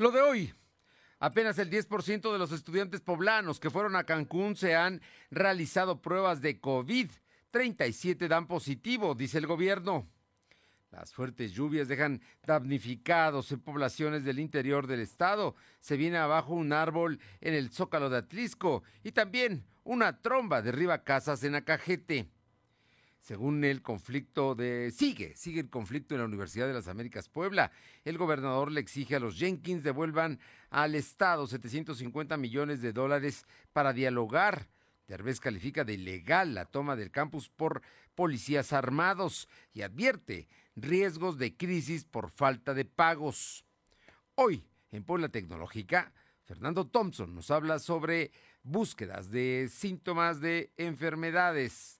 Lo de hoy. Apenas el 10% de los estudiantes poblanos que fueron a Cancún se han realizado pruebas de COVID. 37 dan positivo, dice el gobierno. Las fuertes lluvias dejan damnificados en poblaciones del interior del estado. Se viene abajo un árbol en el zócalo de Atlisco y también una tromba derriba casas en Acajete. Según el conflicto de... Sigue, sigue el conflicto en la Universidad de las Américas Puebla. El gobernador le exige a los Jenkins devuelvan al Estado 750 millones de dólares para dialogar. Derbez califica de ilegal la toma del campus por policías armados y advierte riesgos de crisis por falta de pagos. Hoy, en Puebla Tecnológica, Fernando Thompson nos habla sobre búsquedas de síntomas de enfermedades.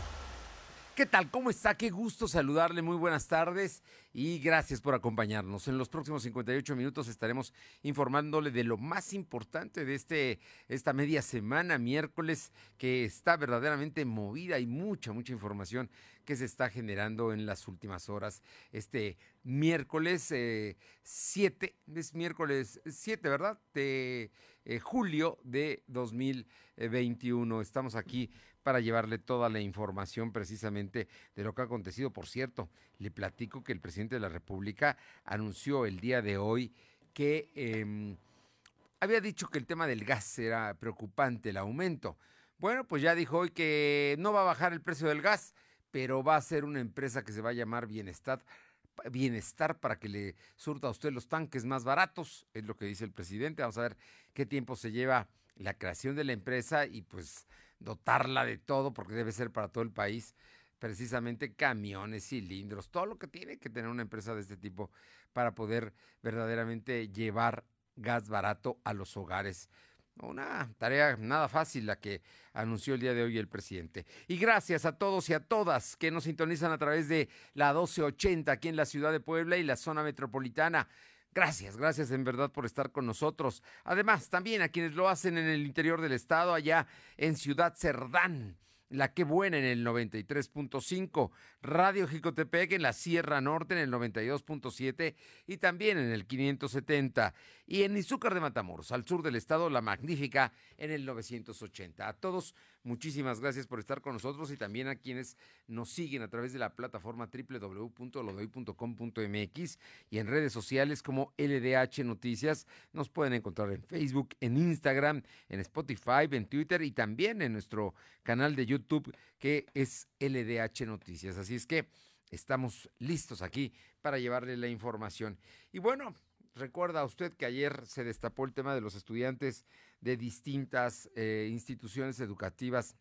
¿Qué tal? ¿Cómo está? Qué gusto saludarle. Muy buenas tardes y gracias por acompañarnos. En los próximos 58 minutos estaremos informándole de lo más importante de este, esta media semana, miércoles, que está verdaderamente movida y mucha, mucha información que se está generando en las últimas horas. Este miércoles 7, eh, es miércoles 7, ¿verdad? De eh, julio de 2021. Estamos aquí para llevarle toda la información precisamente de lo que ha acontecido. Por cierto, le platico que el presidente de la República anunció el día de hoy que em, había dicho que el tema del gas era preocupante, el aumento. Bueno, pues ya dijo hoy que no va a bajar el precio del gas, pero va a ser una empresa que se va a llamar Bienestar bienestar para que le surta a usted los tanques más baratos, es lo que dice el presidente. Vamos a ver qué tiempo se lleva la creación de la empresa y pues dotarla de todo, porque debe ser para todo el país, precisamente camiones, cilindros, todo lo que tiene que tener una empresa de este tipo para poder verdaderamente llevar gas barato a los hogares. Una tarea nada fácil la que anunció el día de hoy el presidente. Y gracias a todos y a todas que nos sintonizan a través de la 1280 aquí en la ciudad de Puebla y la zona metropolitana. Gracias, gracias en verdad por estar con nosotros. Además, también a quienes lo hacen en el interior del estado, allá en Ciudad Cerdán. La que buena en el 93.5, Radio Jicotepec en la Sierra Norte en el 92.7 y también en el 570. Y en Izúcar de Matamoros, al sur del estado, La Magnífica en el 980. A todos, muchísimas gracias por estar con nosotros y también a quienes nos siguen a través de la plataforma www.lodoy.com.mx y en redes sociales como LDH Noticias. Nos pueden encontrar en Facebook, en Instagram, en Spotify, en Twitter y también en nuestro canal de YouTube que es LDH Noticias. Así es que estamos listos aquí para llevarle la información. Y bueno, recuerda usted que ayer se destapó el tema de los estudiantes de distintas eh, instituciones educativas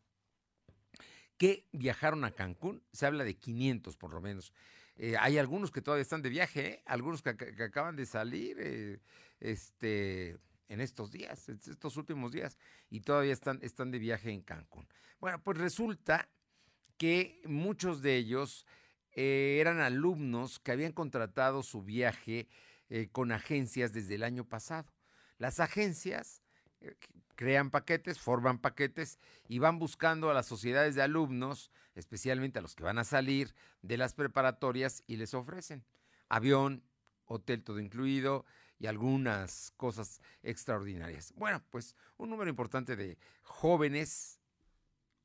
que viajaron a Cancún. Se habla de 500 por lo menos. Eh, hay algunos que todavía están de viaje, ¿eh? algunos que, acaban de salir este, en estos días, estos últimos días, y todavía están, están de viaje en Cancún. Bueno, pues resulta que muchos de ellos eran alumnos que habían contratado su viaje con agencias desde el año pasado. Las agencias crean paquetes, forman paquetes y van buscando a las sociedades de alumnos, especialmente a los que van a salir de las preparatorias y les ofrecen avión, hotel todo incluido y algunas cosas extraordinarias. Bueno, pues un número importante de jóvenes,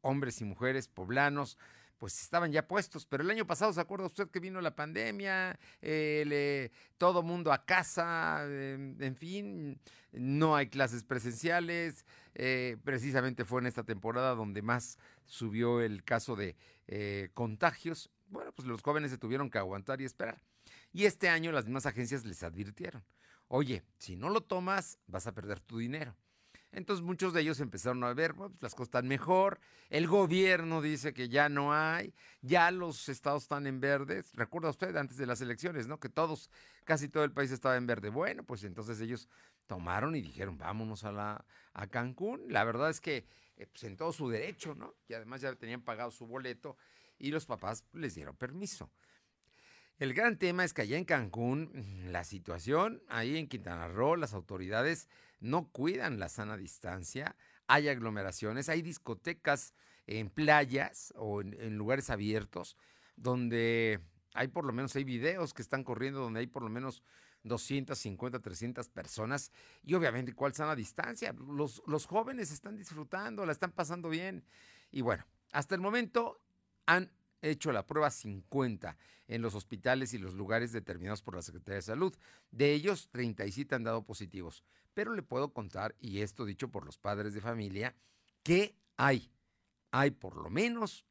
hombres y mujeres poblanos, pues estaban ya puestos. Pero el año pasado, ¿se acuerda usted que vino la pandemia? Eh, todo mundo a casa, en fin, no hay clases presenciales. Eh, precisamente fue en esta temporada donde más subió el caso de eh, contagios. Bueno, pues los jóvenes se tuvieron que aguantar y esperar. Y este año las mismas agencias les advirtieron, oye, si no lo tomas, vas a perder tu dinero. Entonces muchos de ellos empezaron a ver, pues las cosas están mejor, el gobierno dice que ya no hay, ya los estados están en verdes. Recuerda usted antes de las elecciones, ¿no? Que todos, casi todo el país estaba en verde. Bueno, pues entonces ellos tomaron y dijeron, vámonos a, la, a Cancún. La verdad es que eh, pues en todo su derecho, ¿no? Y además ya tenían pagado su boleto y los papás les dieron permiso. El gran tema es que allá en Cancún, mm, la situación, ahí en Quintana Roo, las autoridades no cuidan la sana distancia, hay aglomeraciones, hay discotecas en playas o en, lugares abiertos donde hay por lo menos, hay videos que están corriendo donde hay por lo menos 250, 300 personas y obviamente cuál sana distancia. Los, los jóvenes están disfrutando, la están pasando bien y bueno, hasta el momento han hecho la prueba 50 en los hospitales y los lugares determinados por la Secretaría de Salud. De ellos, 37 han dado positivos. Pero le puedo contar, y esto dicho por los padres de familia, que hay, hay por lo menos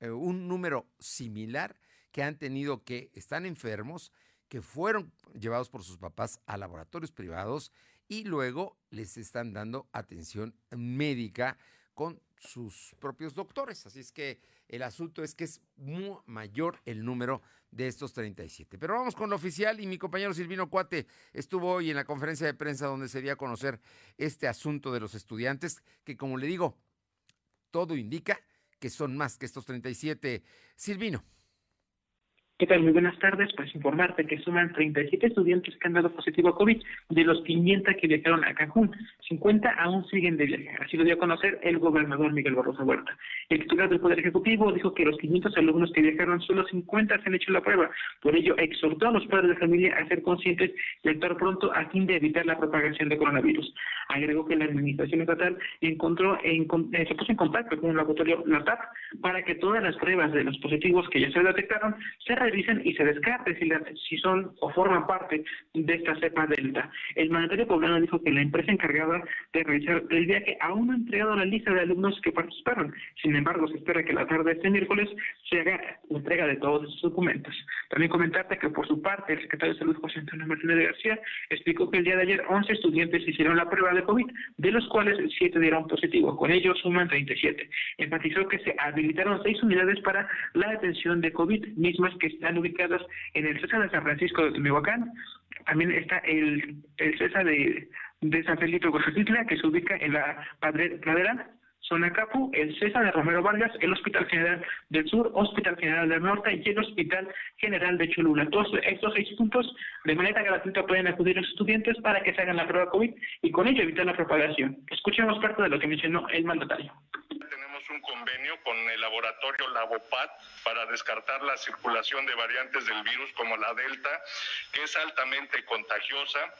eh, un número similar que han tenido que, están enfermos, que fueron llevados por sus papás a laboratorios privados y luego les están dando atención médica con sus propios doctores. Así es que el asunto es que es muy mayor el número de estos 37. Pero vamos con lo oficial y mi compañero Silvino Cuate estuvo hoy en la conferencia de prensa donde se dio a conocer este asunto de los estudiantes, que como le digo, todo indica que son más que estos 37. Silvino. ¿Qué tal? Muy buenas tardes. Pues informarte que suman 37 estudiantes que han dado positivo a COVID de los 500 que viajaron a Cancún. 50 aún siguen de viaje. Así lo dio a conocer el gobernador Miguel Barroso Huerta. El titular del Poder Ejecutivo dijo que los 500 alumnos que viajaron, solo 50 se han hecho la prueba. Por ello, exhortó a los padres de familia a ser conscientes y actuar pronto a fin de evitar la propagación de coronavirus. Agregó que la administración estatal encontró en, eh, se puso en contacto con el laboratorio LATAP para que todas las pruebas de los positivos que ya se detectaron se revisen y se descarte si, si son o forman parte de esta cepa delta. El mandatario poblano dijo que la empresa encargada de realizar el viaje aún no ha entregado la lista de alumnos que participaron. Sin embargo, se espera que la tarde de este miércoles se haga entrega de todos esos documentos. También comentarte que por su parte el secretario de Salud José Antonio Martínez García explicó que el día de ayer 11 estudiantes hicieron la prueba de COVID, de los cuales 7 dieron positivo. Con ellos suman 37. Enfatizó que se habilitaron 6 unidades para la detención de COVID, mismas que están ubicadas en el CESA de San Francisco de Temehuacán. También está el, el CESA de, de San Felipe Guajajitla, que se ubica en la Pradera, Zona Capu, el CESA de Romero Vargas, el Hospital General del Sur, Hospital General del Norte y el Hospital General de Cholula. Todos estos seis puntos de manera gratuita pueden acudir los estudiantes para que se hagan la prueba COVID y con ello evitar la propagación. Escuchemos parte de lo que mencionó el mandatario un convenio con el laboratorio Lavopat para descartar la circulación de variantes del virus como la Delta, que es altamente contagiosa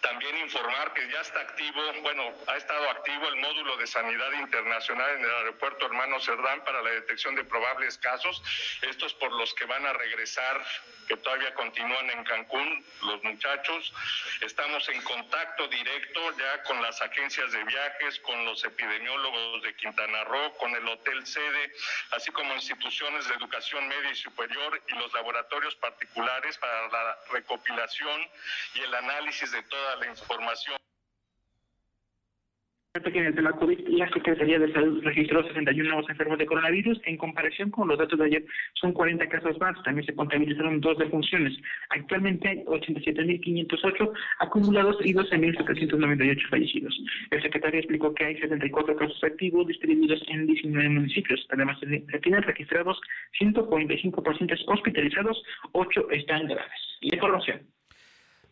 también informar que ya está activo, bueno, ha estado activo el módulo de sanidad internacional en el aeropuerto Hermano Cerdán para la detección de probables casos. Estos por los que van a regresar, que todavía continúan en Cancún, los muchachos. Estamos en contacto directo ya con las agencias de viajes, con los epidemiólogos de Quintana Roo, con el hotel sede, así como instituciones de educación media y superior y los laboratorios particulares para la recopilación y el análisis de toda la información tema COVID, la Secretaría de Salud registró 61 nuevos enfermos de coronavirus. En comparación con los datos de ayer, son 40 casos más. También se contabilizaron dos defunciones. Actualmente hay 87.508 acumulados y 12.798 fallecidos. El secretario explicó que hay 74 casos activos distribuidos en 19 municipios. Además, se tienen registrados 145 pacientes hospitalizados, 8 están graves. Información.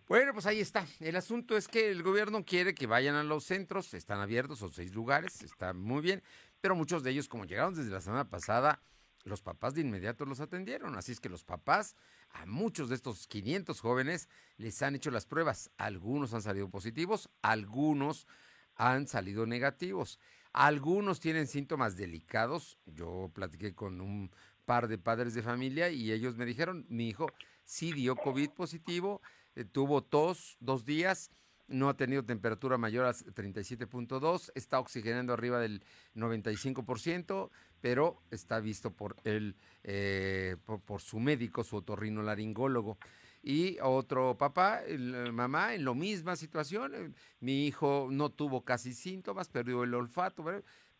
Bueno, pues ahí está. El asunto es que el gobierno quiere que vayan a los centros, están abiertos, son seis lugares, está muy bien, pero muchos de ellos, como llegaron desde la semana pasada, los papás de inmediato los atendieron. Así es que los papás, a muchos de estos 500 jóvenes, les han hecho las pruebas. Algunos han salido positivos, algunos han salido negativos. Algunos tienen síntomas delicados. Yo platiqué con un par de padres de familia y ellos me dijeron, mi hijo sí dio COVID positivo eh, tuvo tos dos días, no ha tenido temperatura mayor a 37.2, está oxigenando arriba del 95%, pero está visto por, el, eh, por, su médico, su otorrinolaringólogo. Y otro papá, mamá, en la misma situación. Eh, mi hijo no tuvo casi síntomas, perdió el olfato,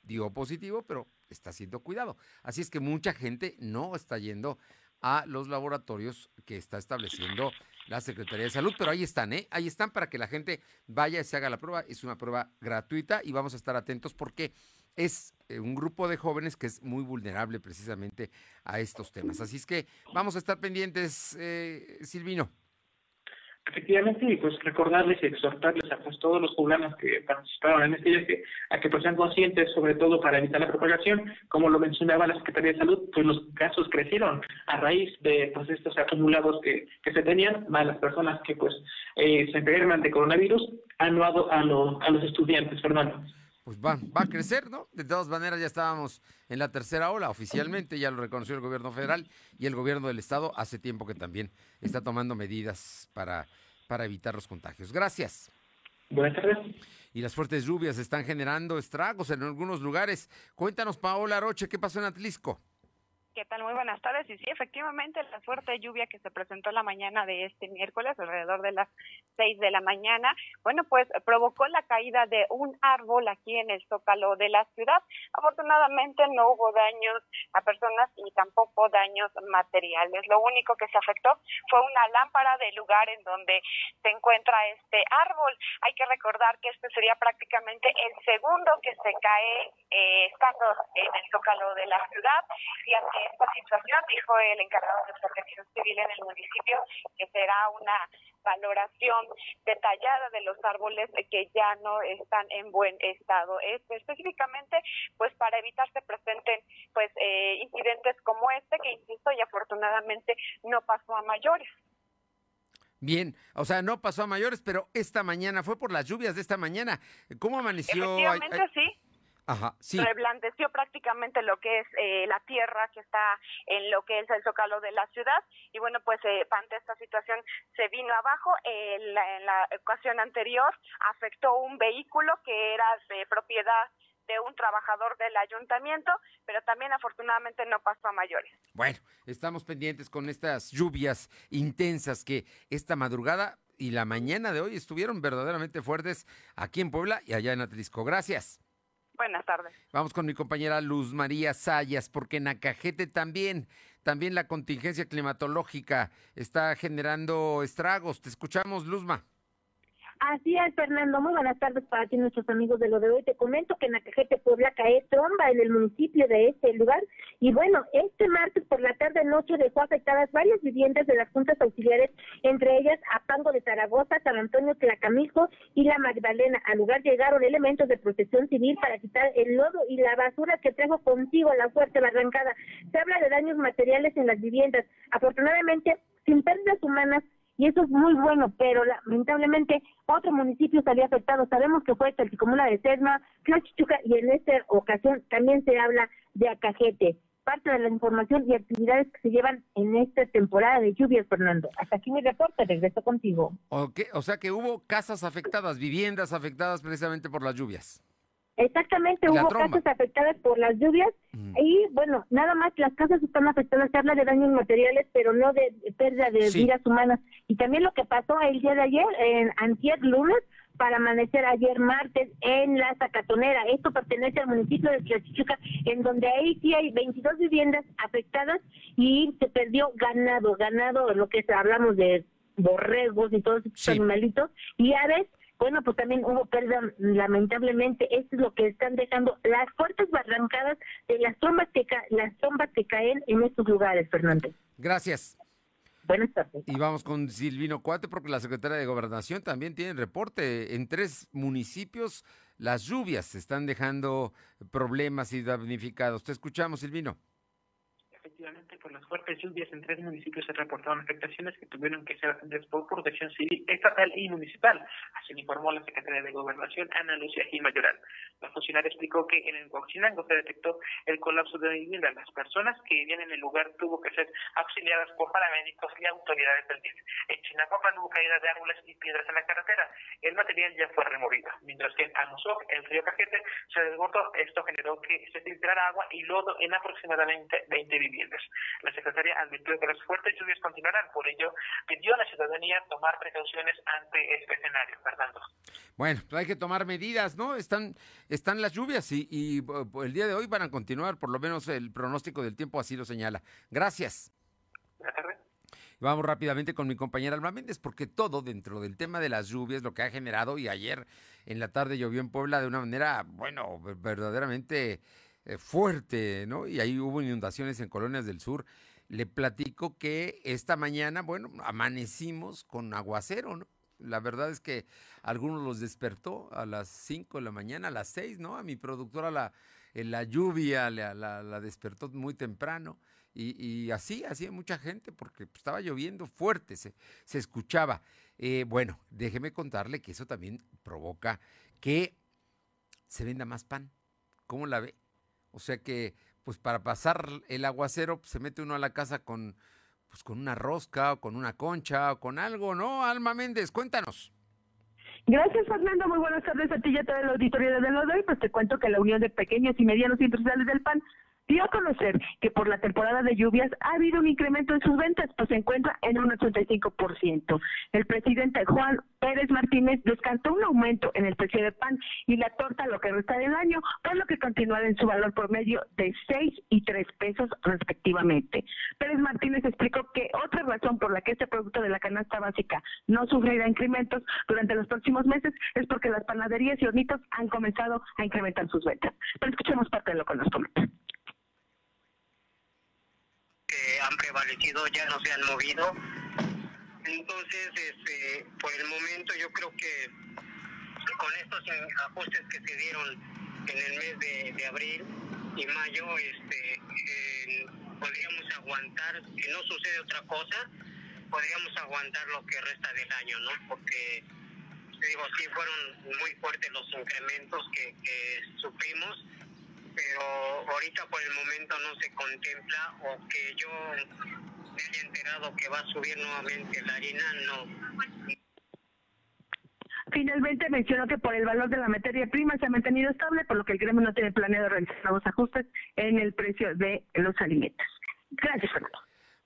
dio positivo, pero está siendo cuidado. Así es que mucha gente no está yendo a los laboratorios que está estableciendo la Secretaría de Salud, pero ahí están, ¿eh? Ahí están para que la gente vaya y se haga la prueba. Es una prueba gratuita y vamos a estar atentos porque es eh, un grupo de jóvenes que es muy vulnerable precisamente a estos temas. Así es que vamos a estar pendientes, eh, Silvino. Efectivamente, y pues recordarles y exhortarles a pues, todos los poblanos que participaron en este viaje a que pues sean conscientes, sobre todo para evitar la propagación. Como lo mencionaba la Secretaría de Salud, pues los casos crecieron a raíz de pues estos acumulados que, que se tenían, más las personas que pues eh, se enferman de coronavirus, anuado a, a los estudiantes, Fernando pues va, va a crecer, ¿no? De todas maneras, ya estábamos en la tercera ola oficialmente, ya lo reconoció el gobierno federal y el gobierno del estado hace tiempo que también está tomando medidas para, para evitar los contagios. Gracias. Buenas tardes. Y las fuertes lluvias están generando estragos en algunos lugares. Cuéntanos, Paola Roche, ¿qué pasó en Atlisco? ¿Qué tal? Muy buenas tardes. Y sí, efectivamente, la fuerte lluvia que se presentó la mañana de este miércoles, alrededor de las seis de la mañana, bueno, pues provocó la caída de un árbol aquí en el zócalo de la ciudad. Afortunadamente no hubo daños a personas y tampoco daños materiales. Lo único que se afectó fue una lámpara del lugar en donde se encuentra este árbol. Hay que recordar que este sería prácticamente el segundo que se cae eh, estando en el zócalo de la ciudad y así esta situación, dijo el encargado de protección civil en el municipio, que será una valoración detallada de los árboles que ya no están en buen estado. Específicamente, pues para evitar se presenten pues eh, incidentes como este, que insisto, y afortunadamente no pasó a mayores. Bien, o sea, no pasó a mayores, pero esta mañana fue por las lluvias de esta mañana. ¿Cómo amaneció? Efectivamente, sí Ajá, sí. reblandeció prácticamente lo que es eh, la tierra que está en lo que es el zócalo de la ciudad y bueno pues eh, ante esta situación se vino abajo en la ocasión anterior afectó un vehículo que era de propiedad de un trabajador del ayuntamiento, pero también afortunadamente no pasó a mayores. Bueno, estamos pendientes con estas lluvias intensas que esta madrugada y la mañana de hoy estuvieron verdaderamente fuertes aquí en Puebla y allá en Atlisco. Gracias. Buenas tardes. Vamos con mi compañera Luz María Sayas, porque en Acajete también, también la contingencia climatológica está generando estragos. Te escuchamos, Luzma. Así es, Fernando. Muy buenas tardes para ti, nuestros amigos de lo de hoy. Te comento que en Acajete, Puebla, cae tromba en el municipio de este lugar. Y bueno, este martes por la tarde-noche dejó afectadas varias viviendas de las juntas auxiliares, entre ellas Apango de Zaragoza, San Antonio Tlacamilco y La Magdalena. Al lugar llegaron elementos de protección civil para quitar el lodo y la basura que trajo consigo la fuerte barrancada. Se habla de daños materiales en las viviendas. Afortunadamente, sin pérdidas humanas, y eso es muy bueno, pero lamentablemente otro municipio salió afectado. Sabemos que fue Talticomula de Sesma, Tlachichuca y en esta ocasión también se habla de Acajete. Parte de la información y actividades que se llevan en esta temporada de lluvias, Fernando. Hasta aquí mi reporte, regreso contigo. Okay, o sea que hubo casas afectadas, viviendas afectadas precisamente por las lluvias. Exactamente, hubo casas afectadas por las lluvias y bueno, nada más las casas están afectadas, se habla de daños materiales, pero no de pérdida de vidas humanas. Y también lo que pasó el día de ayer, en antier lunes, para amanecer ayer martes en la Zacatonera. Esto pertenece al municipio de Tlachichuca, en donde ahí sí hay 22 viviendas afectadas y se perdió ganado, ganado, lo que hablamos de borregos y todos estos animalitos, y aves bueno, pues también hubo pérdida, lamentablemente, esto es lo que están dejando las fuertes barrancadas de las trombas que, las que caen en estos lugares, Fernando. Gracias. Buenas tardes. Y vamos con Silvino Cuate, porque la secretaria de Gobernación también tiene reporte. En tres municipios las lluvias están dejando problemas y damnificados. Te escuchamos, Silvino efectivamente por las fuertes lluvias en tres municipios se reportaron afectaciones que tuvieron que ser atendidas por protección civil estatal y municipal. Así lo informó la secretaria de Gobernación, Ana Lucia Gil Mayoral. La funcionaria explicó que en el Huachinango se detectó el colapso de vivienda. Las personas que vivían en el lugar tuvo que ser auxiliadas por paramédicos y autoridades del DIF. En Chinacopan hubo caída de árboles y piedras en la carretera. El material ya fue removido. Mientras que en Amozoc, el río Cajete, se desbordó. Esto generó que se filtrara agua y lodo en aproximadamente 20 viviendas. La Secretaría advirtió que las fuertes lluvias continuarán, por ello pidió a la ciudadanía tomar precauciones ante este escenario. Fernando. Bueno, pues hay que tomar medidas, ¿no? Están, están las lluvias y, y el día de hoy van a continuar, por lo menos el pronóstico del tiempo así lo señala. Gracias. Vamos rápidamente con mi compañera Alma Méndez, porque todo dentro del tema de las lluvias, lo que ha generado, y ayer en la tarde llovió en Puebla de una manera, bueno, verdaderamente eh, fuerte, ¿no? Y ahí hubo inundaciones en colonias del sur. Le platico que esta mañana, bueno, amanecimos con aguacero, ¿no? La verdad es que algunos los despertó a las 5 de la mañana, a las 6, ¿no? A mi productora la, la lluvia la, la, despertó muy temprano. Y, así, así mucha gente, porque estaba lloviendo fuerte, se, se escuchaba. Eh, bueno, déjeme contarle que eso también provoca que se venda más pan. ¿Cómo la ve? O sea que, pues para pasar el aguacero, pues, se mete uno a la casa con, pues con una rosca o con una concha o con algo, ¿no? Alma Méndez, cuéntanos. Gracias, Fernando. Muy buenas tardes a ti y a toda la auditoría de los Pues te cuento que la Unión de Pequeños y Medianos Industriales del PAN dio a conocer que por la temporada de lluvias ha habido un incremento en sus ventas, pues se encuentra en un 85%. El presidente Juan Pérez Martínez descartó un aumento en el precio del pan y la torta lo que resta del año, por lo que continuará en su valor por medio de 6 y 3 pesos respectivamente. Pérez Martínez explicó que otra razón por la que este producto de la canasta básica no sufrirá incrementos durante los próximos meses es porque las panaderías y hornitos han comenzado a incrementar sus ventas. Pero escuchemos parte de lo que nos comenta han prevalecido ya no se han movido. Entonces, este, por el momento yo creo que con estos ajustes que se dieron en el mes de, abril y mayo, este, podríamos aguantar, si no sucede otra cosa, podríamos aguantar lo que resta del año, ¿no? Porque, digo, sí fueron muy fuertes los incrementos que, que sufrimos pero ahorita por el momento no se contempla o que yo me haya enterado que va a subir nuevamente la harina, no. Finalmente mencionó que por el valor de la materia prima se ha mantenido estable, por lo que el gremio no tiene planeado realizar nuevos ajustes en el precio de los alimentos. Gracias, Fernando.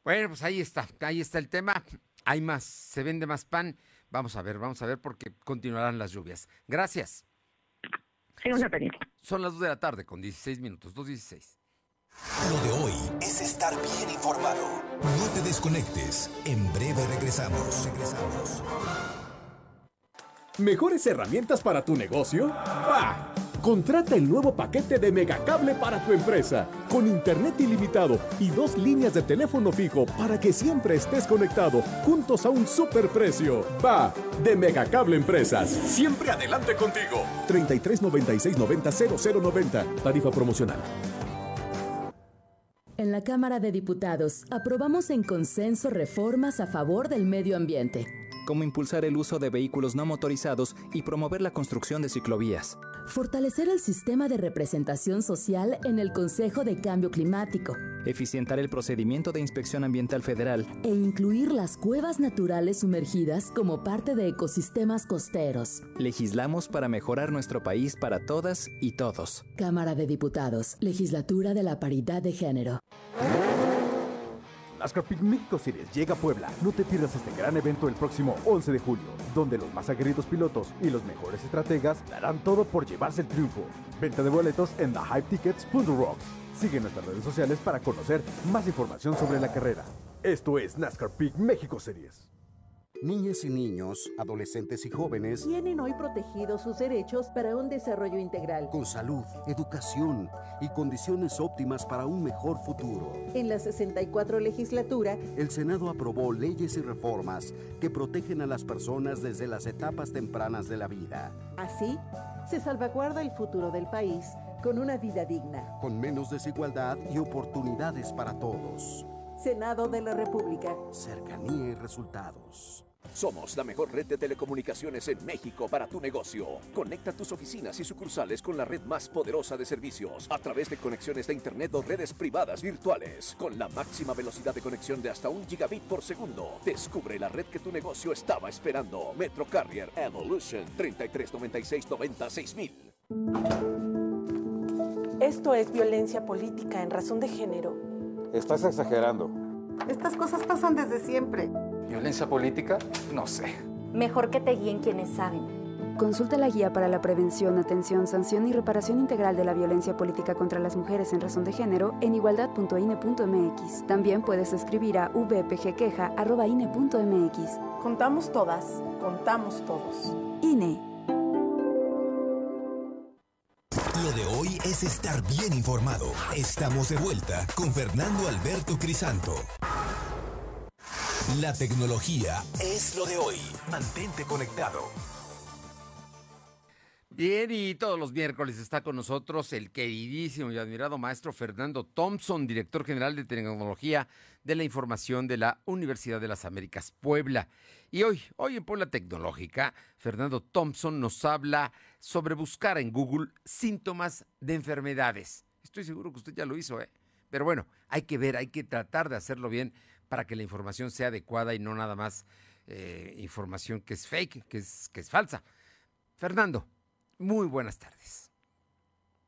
Bueno, pues ahí está, ahí está el tema. Hay más, se vende más pan. Vamos a ver, vamos a ver porque continuarán las lluvias. Gracias. Son las 2 de la tarde con 16 minutos, 2.16. Lo de hoy es estar bien informado. No te desconectes. En breve regresamos. Regresamos. ¿Mejores herramientas para tu negocio? ¡Bah! Contrata el nuevo paquete de Megacable para tu empresa, con internet ilimitado y dos líneas de teléfono fijo para que siempre estés conectado, juntos a un superprecio. Va, de Megacable Empresas. Siempre adelante contigo. 33 96 90 0090. Tarifa promocional. En la Cámara de Diputados aprobamos en consenso reformas a favor del medio ambiente como impulsar el uso de vehículos no motorizados y promover la construcción de ciclovías. Fortalecer el sistema de representación social en el Consejo de Cambio Climático. Eficientar el procedimiento de inspección ambiental federal. E incluir las cuevas naturales sumergidas como parte de ecosistemas costeros. Legislamos para mejorar nuestro país para todas y todos. Cámara de Diputados, Legislatura de la Paridad de Género. NASCAR México Series llega a Puebla. No te pierdas este gran evento el próximo 11 de julio, donde los más aguerridos pilotos y los mejores estrategas darán todo por llevarse el triunfo. Venta de boletos en thehypetickets.rocks. Sigue nuestras redes sociales para conocer más información sobre la carrera. Esto es NASCAR México Series. Niñas y niños, adolescentes y jóvenes tienen hoy protegidos sus derechos para un desarrollo integral. Con salud, educación y condiciones óptimas para un mejor futuro. En la 64 legislatura, el Senado aprobó leyes y reformas que protegen a las personas desde las etapas tempranas de la vida. Así, se salvaguarda el futuro del país con una vida digna. Con menos desigualdad y oportunidades para todos. Senado de la República. Cercanía y resultados. Somos la mejor red de telecomunicaciones en México para tu negocio. Conecta tus oficinas y sucursales con la red más poderosa de servicios a través de conexiones de Internet o redes privadas virtuales con la máxima velocidad de conexión de hasta un gigabit por segundo. Descubre la red que tu negocio estaba esperando. Metro Carrier Evolution 3396 Esto es violencia política en razón de género. Estás exagerando. Estas cosas pasan desde siempre. ¿Violencia política? No sé. Mejor que te guíen quienes saben. Consulta la guía para la prevención, atención, sanción y reparación integral de la violencia política contra las mujeres en razón de género en igualdad.ine.mx. También puedes escribir a vpgqueja.ine.mx. Contamos todas, contamos todos. INE. Lo de hoy es estar bien informado. Estamos de vuelta con Fernando Alberto Crisanto. La tecnología es lo de hoy. Mantente conectado. Bien, y todos los miércoles está con nosotros el queridísimo y admirado maestro Fernando Thompson, director general de Tecnología de la Información de la Universidad de las Américas Puebla. Y hoy, hoy en Puebla Tecnológica, Fernando Thompson nos habla sobre buscar en Google síntomas de enfermedades. Estoy seguro que usted ya lo hizo, ¿eh? Pero bueno, hay que ver, hay que tratar de hacerlo bien para que la información sea adecuada y no nada más eh, información que es fake, que es, que es falsa. Fernando, muy buenas tardes.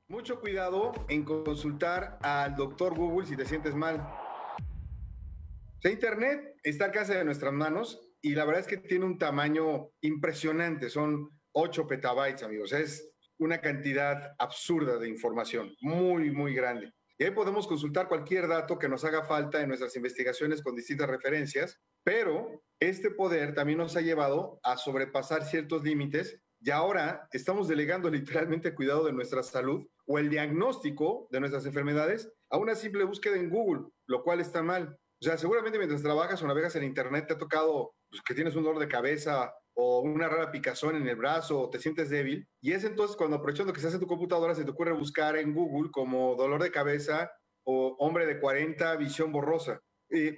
Mucho cuidado en consultar al doctor Google si te sientes mal. Internet está al alcance de nuestras manos y la verdad es que tiene un tamaño impresionante. Son 8 petabytes, amigos. Es una cantidad absurda de información, muy, muy grande. Y ahí podemos consultar cualquier dato que nos haga falta en nuestras investigaciones con distintas referencias, pero este poder también nos ha llevado a sobrepasar ciertos límites y ahora estamos delegando literalmente el cuidado de nuestra salud o el diagnóstico de nuestras enfermedades a una simple búsqueda en Google, lo cual está mal. O sea, seguramente mientras trabajas o navegas en Internet te ha tocado pues, que tienes un dolor de cabeza o una rara picazón en el brazo o te sientes débil. Y es entonces cuando aprovechando que estás en tu computadora se te ocurre buscar en Google como dolor de cabeza o hombre de 40, visión borrosa.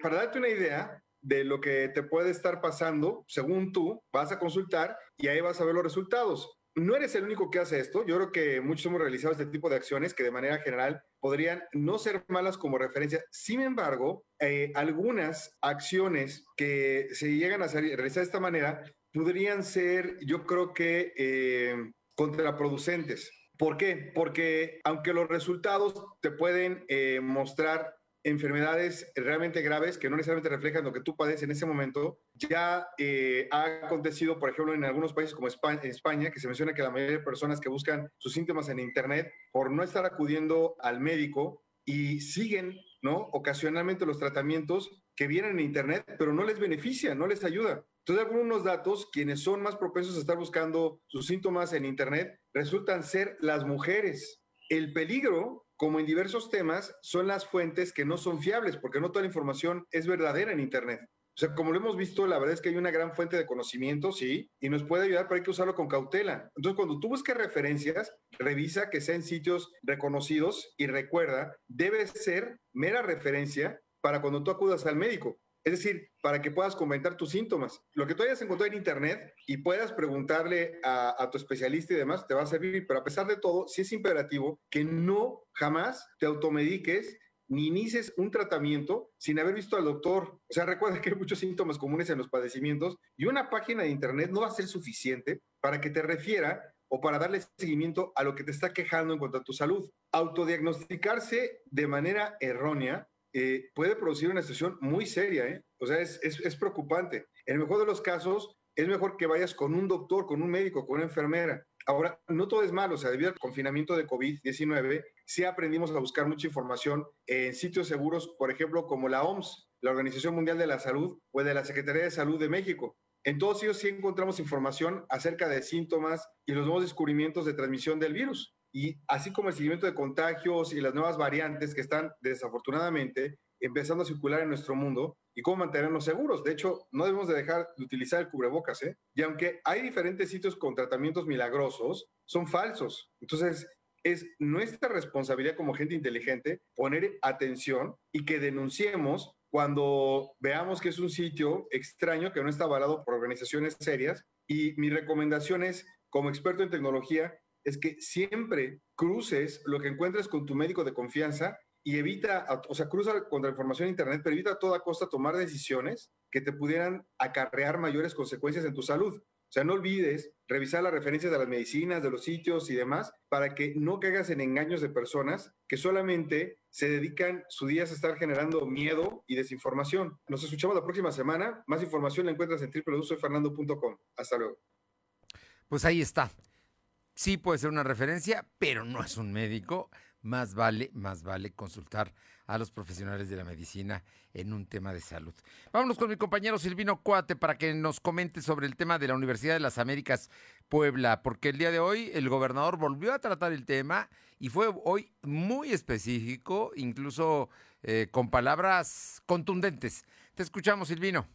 Para darte una idea, de lo que te puede estar pasando, según tú, vas a consultar y ahí vas a ver los resultados. No eres el único que hace esto. Yo creo que muchos hemos realizado este tipo de acciones que de manera general podrían no ser malas como referencia. Sin embargo, eh, algunas acciones que se llegan a realizar de esta manera podrían ser, yo creo que, eh, contraproducentes. ¿Por qué? Porque aunque los resultados te pueden eh, mostrar enfermedades realmente graves que no necesariamente reflejan lo que tú padeces en ese momento. Ya eh, ha acontecido, por ejemplo, en algunos países como España, España, que se menciona que la mayoría de personas que buscan sus síntomas en Internet por no estar acudiendo al médico y siguen, ¿no? Ocasionalmente los tratamientos que vienen en Internet, pero no les beneficia, no les ayuda. Entonces, algunos datos, quienes son más propensos a estar buscando sus síntomas en Internet, resultan ser las mujeres. El peligro como en diversos temas, son las fuentes que no son fiables, porque no toda la información es verdadera en Internet. O sea, como lo hemos visto, la verdad es que hay una gran fuente de conocimiento, sí, y nos puede ayudar, pero hay que usarlo con cautela. Entonces, cuando tú busques referencias, revisa que sean sitios reconocidos y recuerda, debe ser mera referencia para cuando tú acudas al médico. Es decir, para que puedas comentar tus síntomas. Lo que tú hayas encontrado en Internet y puedas preguntarle a, tu especialista y demás, te va a servir. Pero a pesar de todo, sí es imperativo que no jamás te automediques ni inicies un tratamiento sin haber visto al doctor. O sea, recuerda que hay muchos síntomas comunes en los padecimientos y una página de Internet no va a ser suficiente para que te refiera o para darle seguimiento a lo que te está quejando en cuanto a tu salud. Autodiagnosticarse de manera errónea eh, puede producir una situación muy seria, ¿eh? O sea, es, es, preocupante. En el mejor de los casos, es mejor que vayas con un doctor, con un médico, con una enfermera. Ahora, no todo es malo, o sea, debido al confinamiento de COVID-19, sí aprendimos a buscar mucha información en sitios seguros, por ejemplo, como la OMS, la Organización Mundial de la Salud, o de la Secretaría de Salud de México. En todos ellos sí encontramos información acerca de síntomas y los nuevos descubrimientos de transmisión del virus y así como el seguimiento de contagios y las nuevas variantes que están desafortunadamente empezando a circular en nuestro mundo y cómo mantenernos seguros. De hecho, no debemos de dejar de utilizar el cubrebocas, ¿eh? Y aunque hay diferentes sitios con tratamientos milagrosos, son falsos. Entonces, es nuestra responsabilidad como gente inteligente poner atención y que denunciemos cuando veamos que es un sitio extraño que no está avalado por organizaciones serias. Y mi recomendación es, como experto en tecnología, es que siempre cruces lo que encuentres con tu médico de confianza y evita, o sea, cruza contra información en Internet, pero evita a toda costa tomar decisiones que te pudieran acarrear mayores consecuencias en tu salud. O sea, no olvides revisar las referencias de las medicinas, de los sitios y demás, para que no caigas en engaños de personas que solamente se dedican su día a estar generando miedo y desinformación. Nos escuchamos la próxima semana. Más información la encuentras en www.soyfernando.com. Hasta luego. Pues ahí está. Sí puede ser una referencia, pero no es un médico. Más vale, más vale consultar a los profesionales de la medicina en un tema de salud. Vámonos con mi compañero Silvino Cuate para que nos comente sobre el tema de la Universidad de las Américas Puebla, porque el día de hoy el gobernador volvió a tratar el tema y fue hoy muy específico, incluso eh, con palabras contundentes. Te escuchamos, Silvino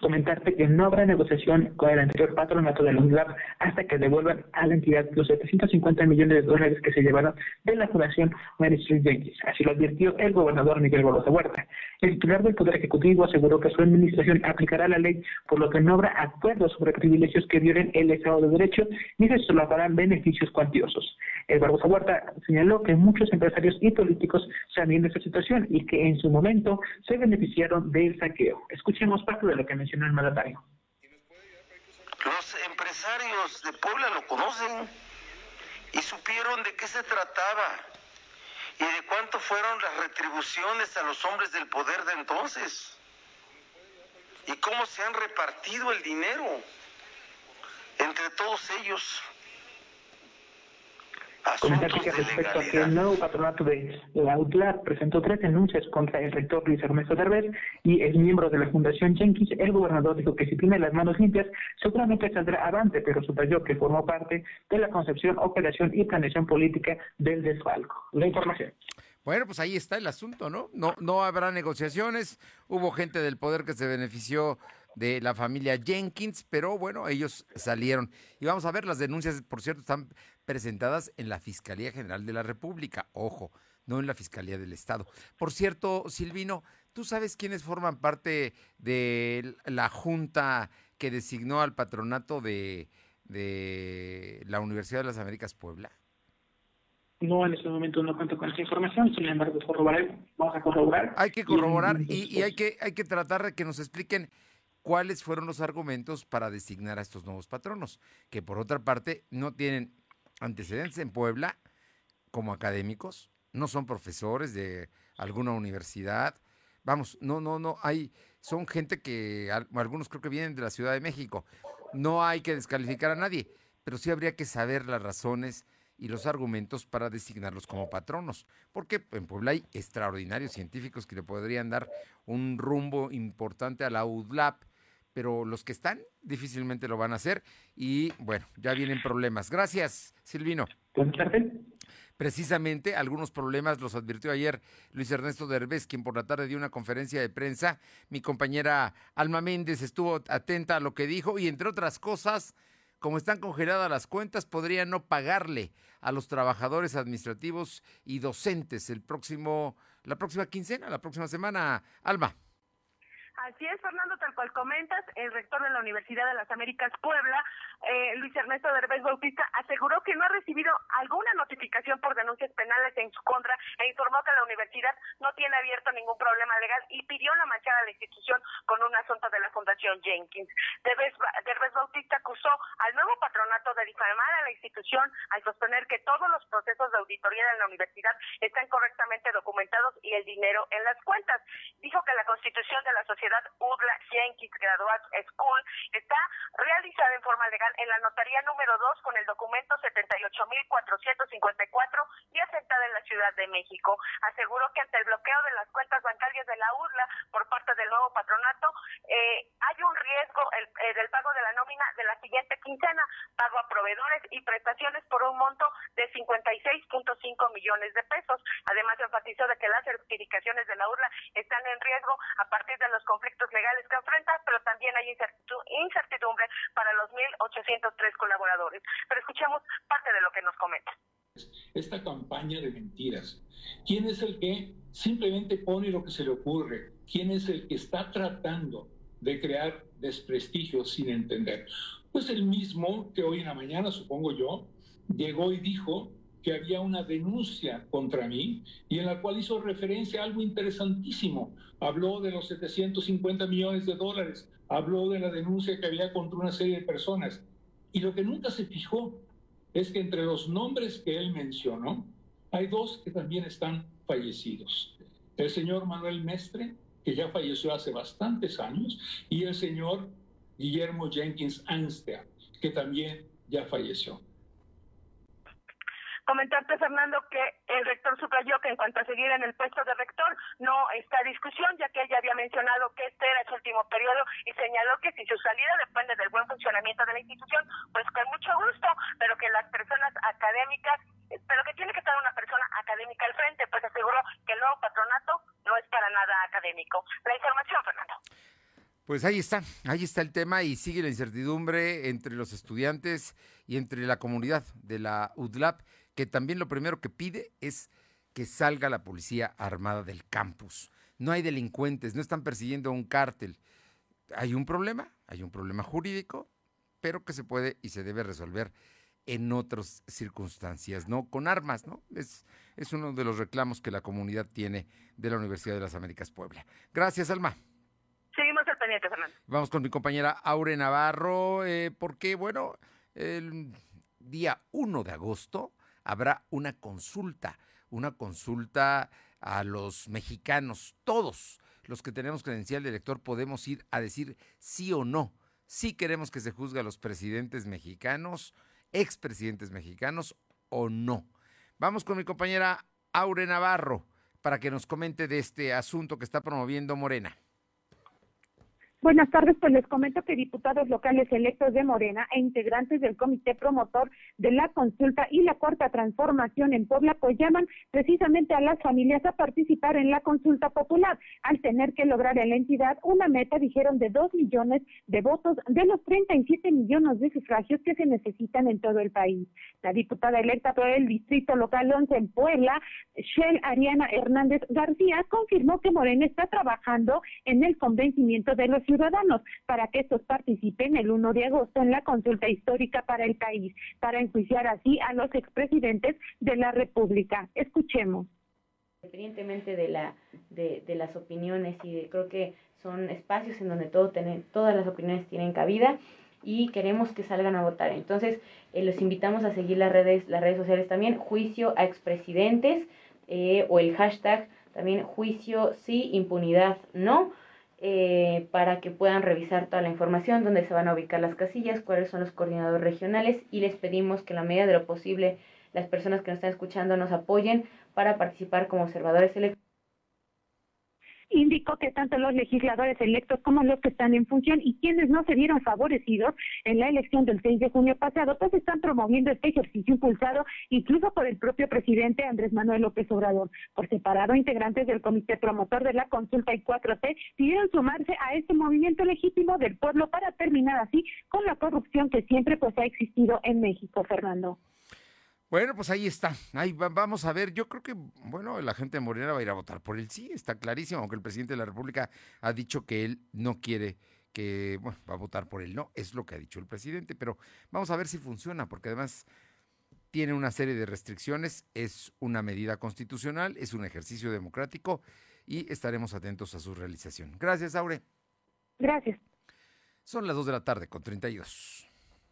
comentarte que no habrá negociación con el anterior patronato de la UNLAB hasta que devuelvan a la entidad los 750 millones de dólares que se llevaron de la Fundación Mary Street Jenkins. Así lo advirtió el gobernador Miguel Barroso Huerta. El titular del Poder Ejecutivo aseguró que su administración aplicará la ley, por lo que no habrá acuerdos sobre privilegios que violen el Estado de Derecho ni se solaparán beneficios cuantiosos. El Barbosa Huerta señaló que muchos empresarios y políticos sabían de esta situación y que en su momento se beneficiaron del saqueo. Escuchemos parte de lo que mencionó el mandatario. Los empresarios de Puebla lo conocen y supieron de qué se trataba y de cuánto fueron las retribuciones a los hombres del poder de entonces y cómo se han repartido el dinero entre todos ellos. Comentarte que respecto a que el nuevo patronato de la UTLAR presentó tres denuncias contra el rector Luis Ernesto Derbez y el miembro de la Fundación Jenkins, el gobernador dijo que si tiene las manos limpias, seguramente saldrá avante, pero subrayó que formó parte de la concepción, operación y planeación política del desfalco. La información. Bueno, pues ahí está el asunto, ¿no? No, no habrá negociaciones. Hubo gente del poder que se benefició de la familia Jenkins, pero bueno, ellos salieron. Y vamos a ver, las denuncias, por cierto, están presentadas en la Fiscalía General de la República. Ojo, no en la Fiscalía del Estado. Por cierto, Silvino, ¿tú sabes quiénes forman parte de la junta que designó al patronato de, la Universidad de las Américas Puebla? No, en este momento no cuento con esa información, sin embargo, vamos a corroborar. Hay que corroborar y, y, hay, que, hay que tratar de que nos expliquen cuáles fueron los argumentos para designar a estos nuevos patronos, que por otra parte no tienen antecedentes en Puebla como académicos, no son profesores de alguna universidad. Vamos, no, no, no, hay, son gente que algunos creo que vienen de la Ciudad de México. No hay que descalificar a nadie, pero sí habría que saber las razones y los argumentos para designarlos como patronos, porque en Puebla hay extraordinarios científicos que le podrían dar un rumbo importante a la UDLAP pero los que están difícilmente lo van a hacer y bueno, ya vienen problemas. Gracias, Silvino. Precisamente algunos problemas los advirtió ayer Luis Ernesto Derbez, quien por la tarde dio una conferencia de prensa. Mi compañera Alma Méndez estuvo atenta a lo que dijo y entre otras cosas, como están congeladas las cuentas, podría no pagarle a los trabajadores administrativos y docentes el próximo, la próxima quincena, la próxima semana. Alma. Así es, Fernando, tal cual comentas, el rector de la Universidad de las Américas Puebla, eh, Luis Ernesto Derbez Bautista, aseguró que no ha recibido alguna notificación por denuncias penales en su contra e informó que la universidad no tiene abierto ningún problema legal y pidió la manchada a la institución con un asunto de la Fundación Jenkins. Derbez, Derbez Bautista acusó al nuevo patronato de difamar a la institución al sostener que todos los procesos de auditoría de la universidad están correctamente documentados y el dinero en las cuentas. Dijo que la constitución de la sociedad UDLA Jenkins Graduate School está realizada en forma legal en la notaría número 2 con el documento 78.454 y aceptada en la Ciudad de México. Aseguró que ante el bloqueo de las cuentas bancarias de la UDLA por parte del nuevo patronato, eh, hay un riesgo eh, del pago de la nómina de la siguiente quincena, pago a proveedores y prestaciones por un monto de 56.5 millones de pesos. Además, enfatizó de que las certificaciones de la URLA están en riesgo a partir de los conflictos legales que enfrenta, pero también hay incertidumbre para los 1.803 colaboradores. Pero escuchemos parte de lo que nos comenta. Esta campaña de mentiras. ¿Quién es el que simplemente pone lo que se le ocurre? ¿Quién es el que está tratando de crear desprestigio sin entender? Pues el mismo que hoy en la mañana, supongo yo, llegó y dijo que había una denuncia contra mí y en la cual hizo referencia a algo interesantísimo. Habló de los 750 millones de dólares, habló de la denuncia que había contra una serie de personas. Y lo que nunca se fijó es que entre los nombres que él mencionó, hay dos que también están fallecidos. El señor Manuel Mestre, que ya falleció hace bastantes años, y el señor Guillermo Jenkins Anster, que también ya falleció. Comentarte, Fernando, que el rector subrayó que en cuanto a seguir en el puesto de rector no está discusión, ya que ella había mencionado que este era su último periodo y señaló que si su salida depende del buen funcionamiento de la institución, pues con mucho gusto, pero que las personas académicas, pero que tiene que estar una persona académica al frente, pues aseguró que el nuevo patronato no es para nada académico. La información, Fernando. Pues ahí está, ahí está el tema y sigue la incertidumbre entre los estudiantes y entre la comunidad de la UDLAP que también lo primero que pide es que salga la policía armada del campus. No hay delincuentes, no están persiguiendo a un cártel. Hay un problema, hay un problema jurídico, pero que se puede y se debe resolver en otras circunstancias, no con armas, ¿no? Es, es uno de los reclamos que la comunidad tiene de la Universidad de las Américas Puebla. Gracias, Alma. Seguimos al pendiente, Fernando. Vamos con mi compañera Aure Navarro, eh, porque, bueno, el día 1 de agosto habrá una consulta, una consulta a los mexicanos, todos los que tenemos credencial de elector podemos ir a decir sí o no. Si queremos que se juzgue a los presidentes mexicanos, expresidentes mexicanos o no. Vamos con mi compañera Aure Navarro para que nos comente de este asunto que está promoviendo Morena. Buenas tardes, pues les comento que diputados locales electos de Morena e integrantes del comité promotor de la consulta y la cuarta transformación en Puebla pues llaman precisamente a las familias a participar en la consulta popular al tener que lograr en la entidad una meta, dijeron, de dos millones de votos de los 37 millones de sufragios que se necesitan en todo el país. La diputada electa por el distrito local 11 en Puebla, Shell Ariana Hernández García, confirmó que Morena está trabajando en el convencimiento de los ciudadanos para que estos participen el 1 de agosto en la consulta histórica para el país, para enjuiciar así a los expresidentes de la República. Escuchemos. Independientemente de, la, de, de las opiniones y creo que son espacios en donde todo tienen, todas las opiniones tienen cabida y queremos que salgan a votar. Entonces, eh, los invitamos a seguir las redes, las redes sociales también, juicio a expresidentes eh, o el hashtag también juicio sí, impunidad no eh, para que puedan revisar toda la información, dónde se van a ubicar las casillas, cuáles son los coordinadores regionales y les pedimos que en la medida de lo posible las personas que nos están escuchando nos apoyen para participar como observadores electorales indicó que tanto los legisladores electos como los que están en función y quienes no se vieron favorecidos en la elección del 6 de junio pasado, pues están promoviendo este ejercicio impulsado incluso por el propio presidente Andrés Manuel López Obrador. Por separado, integrantes del comité promotor de la consulta y 4T pidieron sumarse a este movimiento legítimo del pueblo para terminar así con la corrupción que siempre pues ha existido en México, Fernando. Bueno, pues ahí está. Ahí vamos a ver. Yo creo que, bueno, la gente de Morena va a ir a votar por él. Sí, está clarísimo, aunque el presidente de la República ha dicho que él no quiere que, bueno, va a votar por él. No, es lo que ha dicho el presidente, pero vamos a ver si funciona, porque además tiene una serie de restricciones, es una medida constitucional, es un ejercicio democrático y estaremos atentos a su realización. Gracias, Aure. Gracias. Son las 2 de la tarde con 32.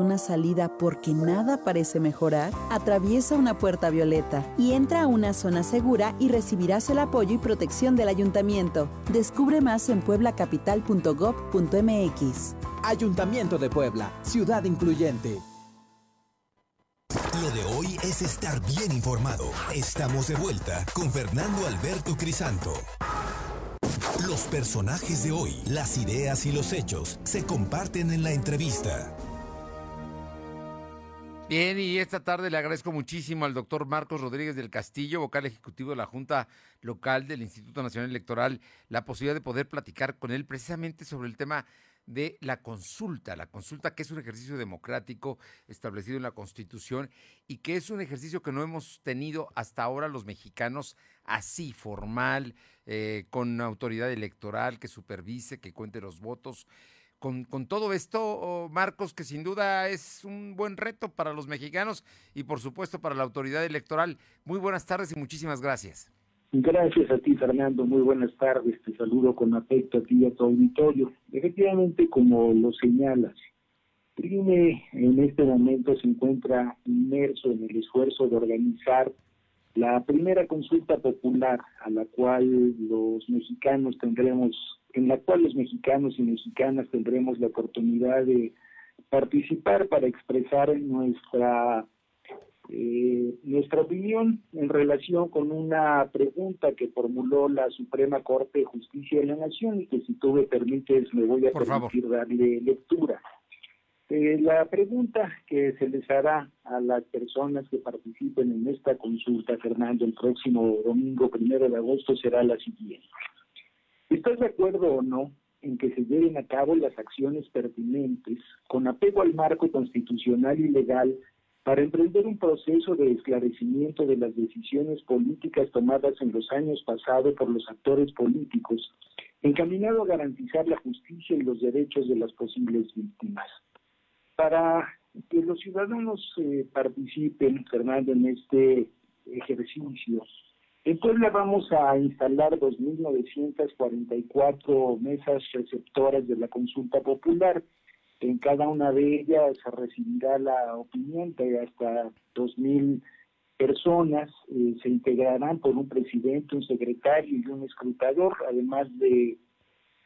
una salida porque nada parece mejorar? Atraviesa una puerta violeta y entra a una zona segura y recibirás el apoyo y protección del ayuntamiento. Descubre más en pueblacapital.gov.mx. Ayuntamiento de Puebla, ciudad incluyente. Lo de hoy es estar bien informado. Estamos de vuelta con Fernando Alberto Crisanto. Los personajes de hoy, las ideas y los hechos se comparten en la entrevista. Bien, y esta tarde le agradezco muchísimo al doctor Marcos Rodríguez del Castillo, vocal ejecutivo de la Junta Local del Instituto Nacional Electoral, la posibilidad de poder platicar con él precisamente sobre el tema de la consulta, la consulta que es un ejercicio democrático establecido en la Constitución y que es un ejercicio que no hemos tenido hasta ahora los mexicanos así, formal, eh, con autoridad electoral que supervise, que cuente los votos. Con, con, todo esto, oh, Marcos, que sin duda es un buen reto para los mexicanos y por supuesto para la autoridad electoral. Muy buenas tardes y muchísimas gracias. Gracias a ti, Fernando. Muy buenas tardes. Te saludo con afecto a ti y a tu auditorio. Efectivamente, como lo señalas, Trine en este momento se encuentra inmerso en el esfuerzo de organizar la primera consulta popular a la cual los mexicanos tendremos, en la cual los mexicanos y mexicanas tendremos la oportunidad de participar para expresar nuestra eh, nuestra opinión en relación con una pregunta que formuló la Suprema Corte de Justicia de la Nación y que si tú me permites me voy a permitir darle lectura. Eh, la pregunta que se les hará a las personas que participen en esta consulta, Fernando, el próximo domingo primero de agosto será la siguiente. ¿Estás de acuerdo o no en que se lleven a cabo las acciones pertinentes con apego al marco constitucional y legal para emprender un proceso de esclarecimiento de las decisiones políticas tomadas en los años pasados por los actores políticos, encaminado a garantizar la justicia y los derechos de las posibles víctimas. Para que los ciudadanos eh, participen, Fernando, en este ejercicio, en Puebla vamos a instalar 2.944 mesas receptoras de la consulta popular en cada una de ellas se recibirá la opinión de hasta 2.000 personas. Eh, se integrarán por un presidente, un secretario y un escrutador, además de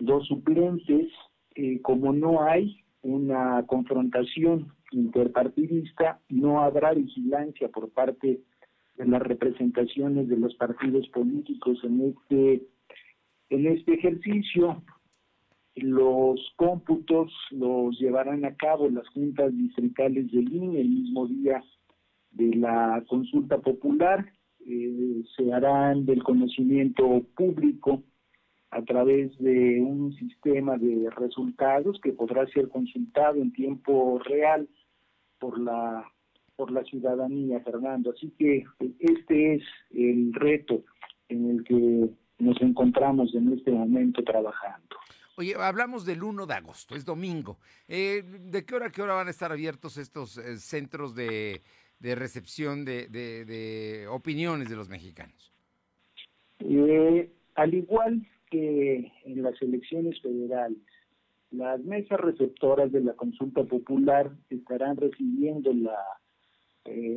dos suplentes. Eh, como no hay una confrontación interpartidista, no habrá vigilancia por parte de las representaciones de los partidos políticos en este en este ejercicio los cómputos los llevarán a cabo las juntas distritales del INE el mismo día de la consulta popular. Eh, se harán del conocimiento público a través de un sistema de resultados que podrá ser consultado en tiempo real por la por la ciudadanía, Fernando. Así que este es el reto en el que nos encontramos en este momento trabajando. Oye, hablamos del 1 de agosto, es domingo. Eh, ¿De qué hora a qué hora van a estar abiertos estos eh, centros de, recepción de, opiniones de los mexicanos? Eh, al igual que en las elecciones federales, las mesas receptoras de la consulta popular estarán recibiendo la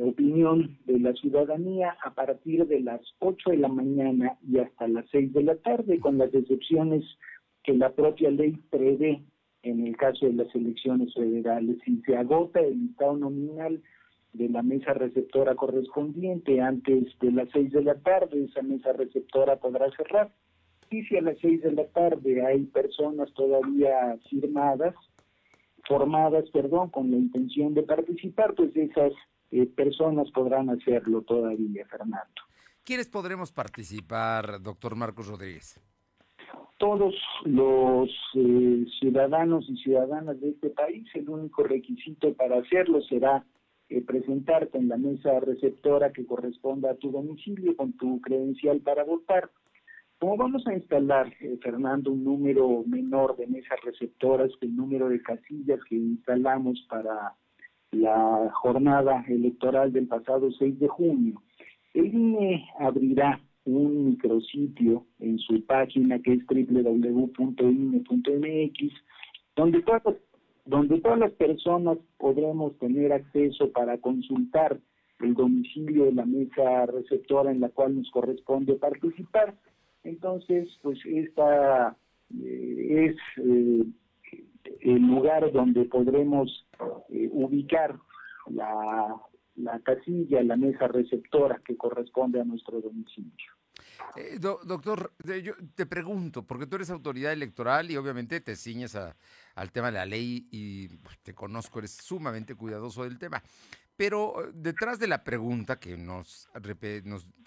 opinión de la ciudadanía a partir de las 8 de la mañana y hasta las 6 de la tarde, con las excepciones que la propia ley prevé en el caso de las elecciones federales. Si se agota el estado nominal de la mesa receptora correspondiente antes de las seis de la tarde, esa mesa receptora podrá cerrar. Y si a las seis de la tarde hay personas todavía firmadas, formadas, perdón, con la intención de participar, pues esas eh, personas podrán hacerlo todavía, Fernando. ¿Quiénes podremos participar, doctor Marcos Rodríguez? todos los eh, ciudadanos y ciudadanas de este país. El único requisito para hacerlo será eh, presentarte en la mesa receptora que corresponda a tu domicilio con tu credencial para votar. Como vamos a instalar, eh, Fernando, un número menor de mesas receptoras que el número de casillas que instalamos para la jornada electoral del pasado 6 de junio, el INE abrirá un micrositio en su página que es www.ine.mx, donde todas donde todas las personas podremos tener acceso para consultar el domicilio de la mesa receptora en la cual nos corresponde participar. Entonces, pues esta eh, es eh, el lugar donde podremos eh, ubicar la, la casilla, la mesa receptora que corresponde a nuestro domicilio. Eh, doctor, yo te pregunto, porque tú eres autoridad electoral y obviamente te ciñes al tema de la ley y pues, te conozco, eres sumamente cuidadoso del tema. Pero eh, detrás de la pregunta que nos,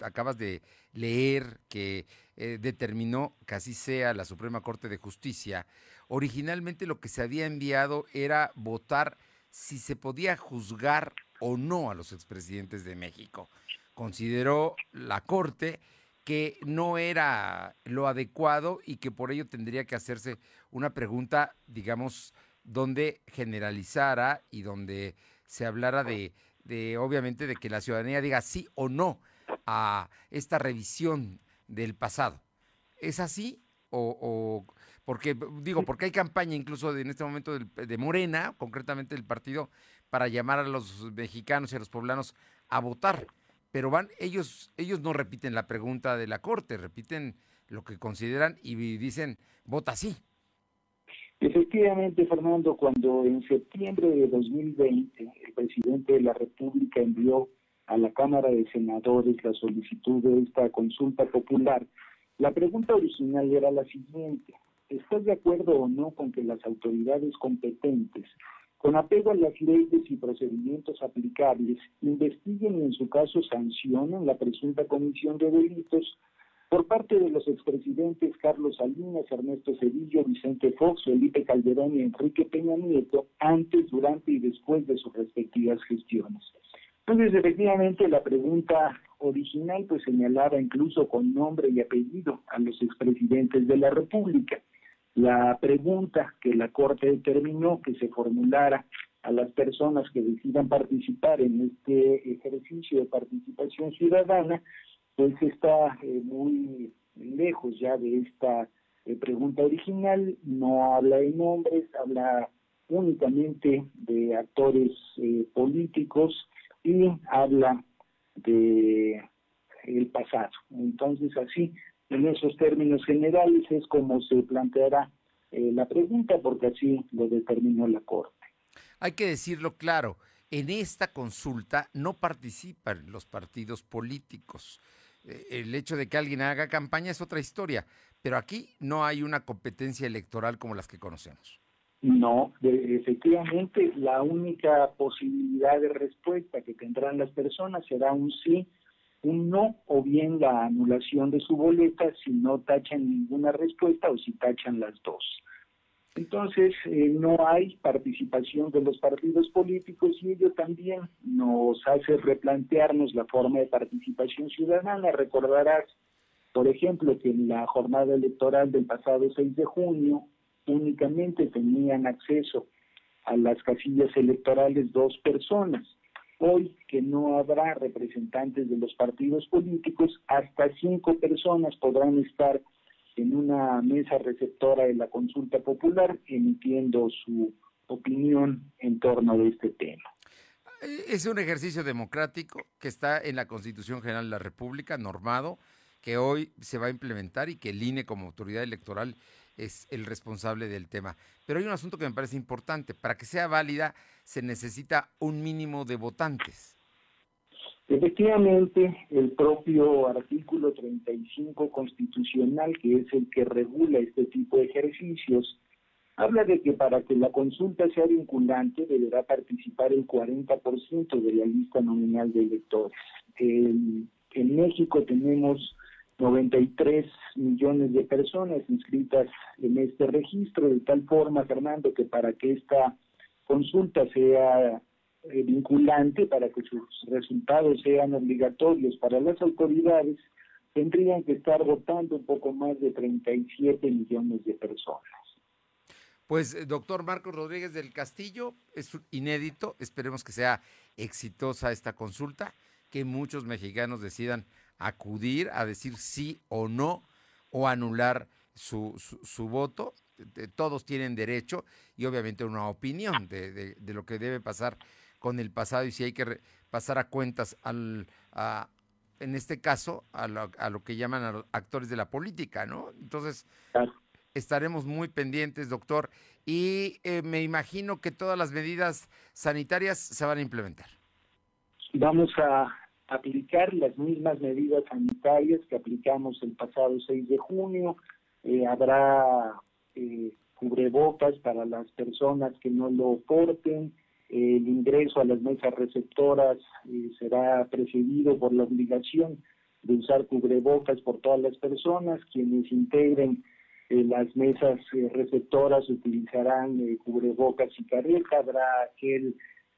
acabas de leer, que determinó que así sea la Suprema Corte de Justicia, originalmente lo que se había enviado era votar si se podía juzgar o no a los expresidentes de México. Consideró la Corte que no era lo adecuado y que por ello tendría que hacerse una pregunta, digamos, donde generalizara y donde se hablara de, de, obviamente, de que la ciudadanía diga sí o no a esta revisión del pasado. ¿Es así? O, porque digo, porque hay campaña incluso en este momento de Morena, concretamente del partido, para llamar a los mexicanos y a los poblanos a votar pero van ellos ellos no repiten la pregunta de la corte, repiten lo que consideran y dicen vota sí. Efectivamente, Fernando, cuando en septiembre de 2020 el presidente de la República envió a la Cámara de Senadores la solicitud de esta consulta popular, la pregunta original era la siguiente. ¿Estás de acuerdo o no con que las autoridades competentes con apego a las leyes y procedimientos aplicables, investiguen y en su caso sancionen la presunta comisión de delitos por parte de los expresidentes Carlos Salinas, Ernesto Cedillo, Vicente Fox, Felipe Calderón y Enrique Peña Nieto antes, durante y después de sus respectivas gestiones. Entonces, efectivamente, la pregunta original pues señalaba incluso con nombre y apellido a los expresidentes de la República la pregunta que la Corte determinó que se formulara a las personas que decidan participar en este ejercicio de participación ciudadana, pues está eh, muy lejos ya de esta eh, pregunta original, no habla de nombres, habla únicamente de actores eh, políticos y habla de el pasado. Entonces así en esos términos generales es como se planteará eh, la pregunta, porque así lo determinó la Corte. Hay que decirlo claro, en esta consulta no participan los partidos políticos. Eh, el hecho de que alguien haga campaña es otra historia, pero aquí no hay una competencia electoral como las que conocemos. No, efectivamente, la única posibilidad de respuesta que tendrán las personas será un sí un no o bien la anulación de su boleta si no tachan ninguna respuesta o si tachan las dos. Entonces, eh, no hay participación de los partidos políticos y ello también nos hace replantearnos la forma de participación ciudadana. Recordarás, por ejemplo, que en la jornada electoral del pasado 6 de junio únicamente tenían acceso a las casillas electorales dos personas Hoy que no habrá representantes de los partidos políticos, hasta cinco personas podrán estar en una mesa receptora de la consulta popular emitiendo su opinión en torno de este tema. Es un ejercicio democrático que está en la Constitución General de la República, normado, que hoy se va a implementar y que el INE como autoridad electoral es el responsable del tema. Pero hay un asunto que me parece importante. Para que sea válida se necesita un mínimo de votantes. Efectivamente, el propio artículo 35 constitucional, que es el que regula este tipo de ejercicios, habla de que para que la consulta sea vinculante deberá participar el 40% de la lista nominal de electores. en México tenemos 93 millones de personas inscritas en este registro, de tal forma, Fernando, que para que esta consulta sea eh, vinculante, para que sus resultados sean obligatorios para las autoridades, tendrían que estar votando un poco más de 37 millones de personas. Pues, eh, doctor Marcos Rodríguez del Castillo, es inédito, esperemos que sea exitosa esta consulta, que muchos mexicanos decidan acudir a decir sí o no o anular su, su, voto todos tienen derecho y obviamente una opinión de, de, lo que debe pasar con el pasado y si hay que pasar a cuentas al, a, en este caso, a lo, a lo, que llaman a los actores de la política, ¿no? Entonces, estaremos muy pendientes, doctor, y eh, me imagino que todas las medidas sanitarias se van a implementar. Vamos a aplicar las mismas medidas sanitarias que aplicamos el pasado 6 de junio. Eh, habrá eh, cubrebocas para las personas que no lo porten. el ingreso a las mesas receptoras eh, será precedido por la obligación de usar cubrebocas por todas las personas. Quienes integren las mesas receptoras utilizarán cubrebocas y careta. Habrá aquel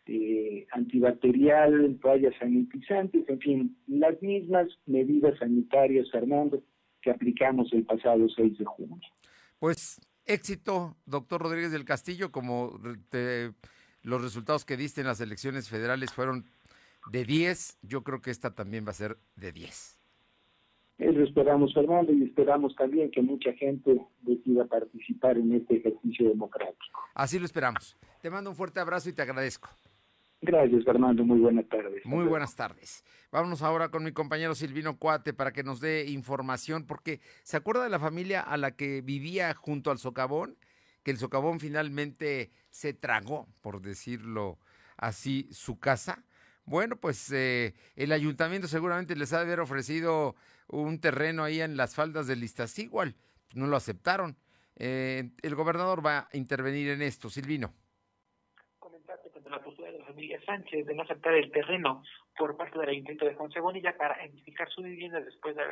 eh, antibacterial, toallas sanitizantes, en fin, las mismas medidas sanitarias, Fernando, que aplicamos el pasado 6 de junio. Pues éxito, doctor Rodríguez del Castillo, como los resultados que diste en las elecciones federales fueron de 10, yo creo que esta también va a ser de 10. Eso esperamos, Fernando, y esperamos también que mucha gente decida participar en este ejercicio democrático. Así lo esperamos. Te mando un fuerte abrazo y te agradezco. Gracias, Fernando. Muy buenas tardes. Muy buenas tardes. Vámonos ahora con mi compañero Silvino Cuate para que nos dé información, porque ¿se acuerda de la familia a la que vivía junto al socavón? Que el socavón finalmente se tragó, por decirlo así, su casa. Bueno, pues eh, el ayuntamiento seguramente les ha de haber ofrecido un terreno ahí en las faldas del Iztaccíhuatl. No lo aceptaron. Eh, el gobernador va a intervenir en esto. Silvino la postura de la familia Sánchez de no aceptar el terreno por parte del Ayuntamiento de Juan Bonilla para edificar su vivienda después de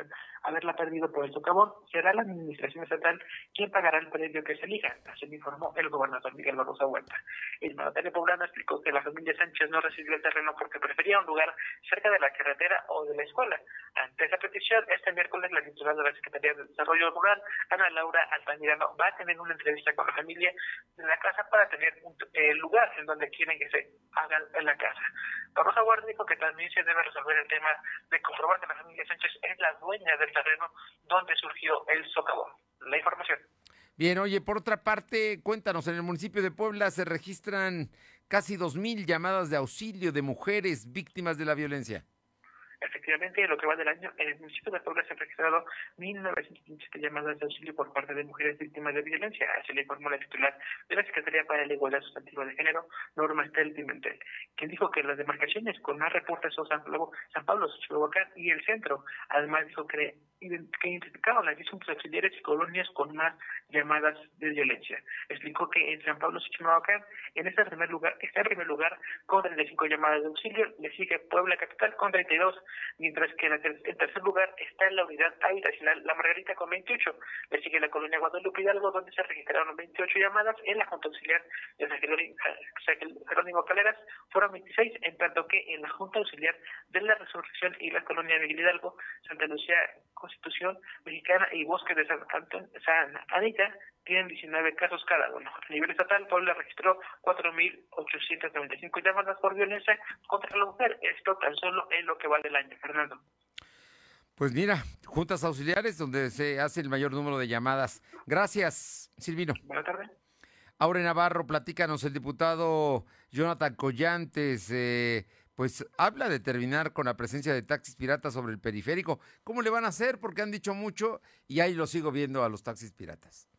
haberla perdido por el socavón, será la Administración Estatal quien pagará el predio que se elija, así lo informó el gobernador Miguel Barroso Huerta. El mandatario poblano explicó que la familia Sánchez no recibió el terreno porque prefería un lugar cerca de la carretera o de la escuela. Ante esa petición, este miércoles la titular de la Secretaría de Desarrollo Rural, Ana Laura Altamirano, va a tener una entrevista con la familia de la casa para tener un eh, lugar en donde quieren que se haga en la casa. Barroso Huerta dijo que también se debe resolver el tema de comprobar que la familia Sánchez es la dueña del terreno donde surgió el socavón. La información. Bien, oye, por otra parte, cuéntanos, en el municipio de Puebla se registran casi 2.000 llamadas de auxilio de mujeres víctimas de la violencia. Efectivamente, en lo que va del año, en el municipio de Puebla se han registrado 1.927 llamadas de auxilio por parte de mujeres víctimas de violencia, así le informó la titular de la Secretaría para la Igualdad Sustantiva de Género, Norma Estel Pimentel, quien dijo que las demarcaciones con más reportes son San Pablo, San Pablo y el centro. Además dijo que que identificaron las distintos auxiliares y colonias con más llamadas de violencia. Explicó que en San Pablo Chimalhuacán, en este primer lugar, está en primer lugar con 35 llamadas de auxilio, le sigue Puebla Capital con 32, mientras que en, tercer lugar está en la unidad habitacional La Margarita con 28, le sigue la colonia Guadalupe Hidalgo, donde se registraron 28 llamadas, en la Junta Auxiliar de San Jerónimo Caleras fueron 26, en tanto que en la Junta Auxiliar de la Resurrección y la colonia Miguel Hidalgo, Santa Lucía Constitución Mexicana y Bosque de San, San Anita tienen 19 casos cada uno. A nivel estatal, Puebla registró 4.895 llamadas por violencia contra la mujer. Esto tan solo en lo que va del año, Fernando. Pues mira, juntas auxiliares donde se hace el mayor número de llamadas. Gracias, Silvino. Buenas tardes. Aure Navarro, platícanos, el diputado Jonathan Collantes, eh, pues habla de terminar con la presencia de taxis piratas sobre el periférico. ¿Cómo le van a hacer? Porque han dicho mucho y ahí lo sigo viendo a los taxis piratas.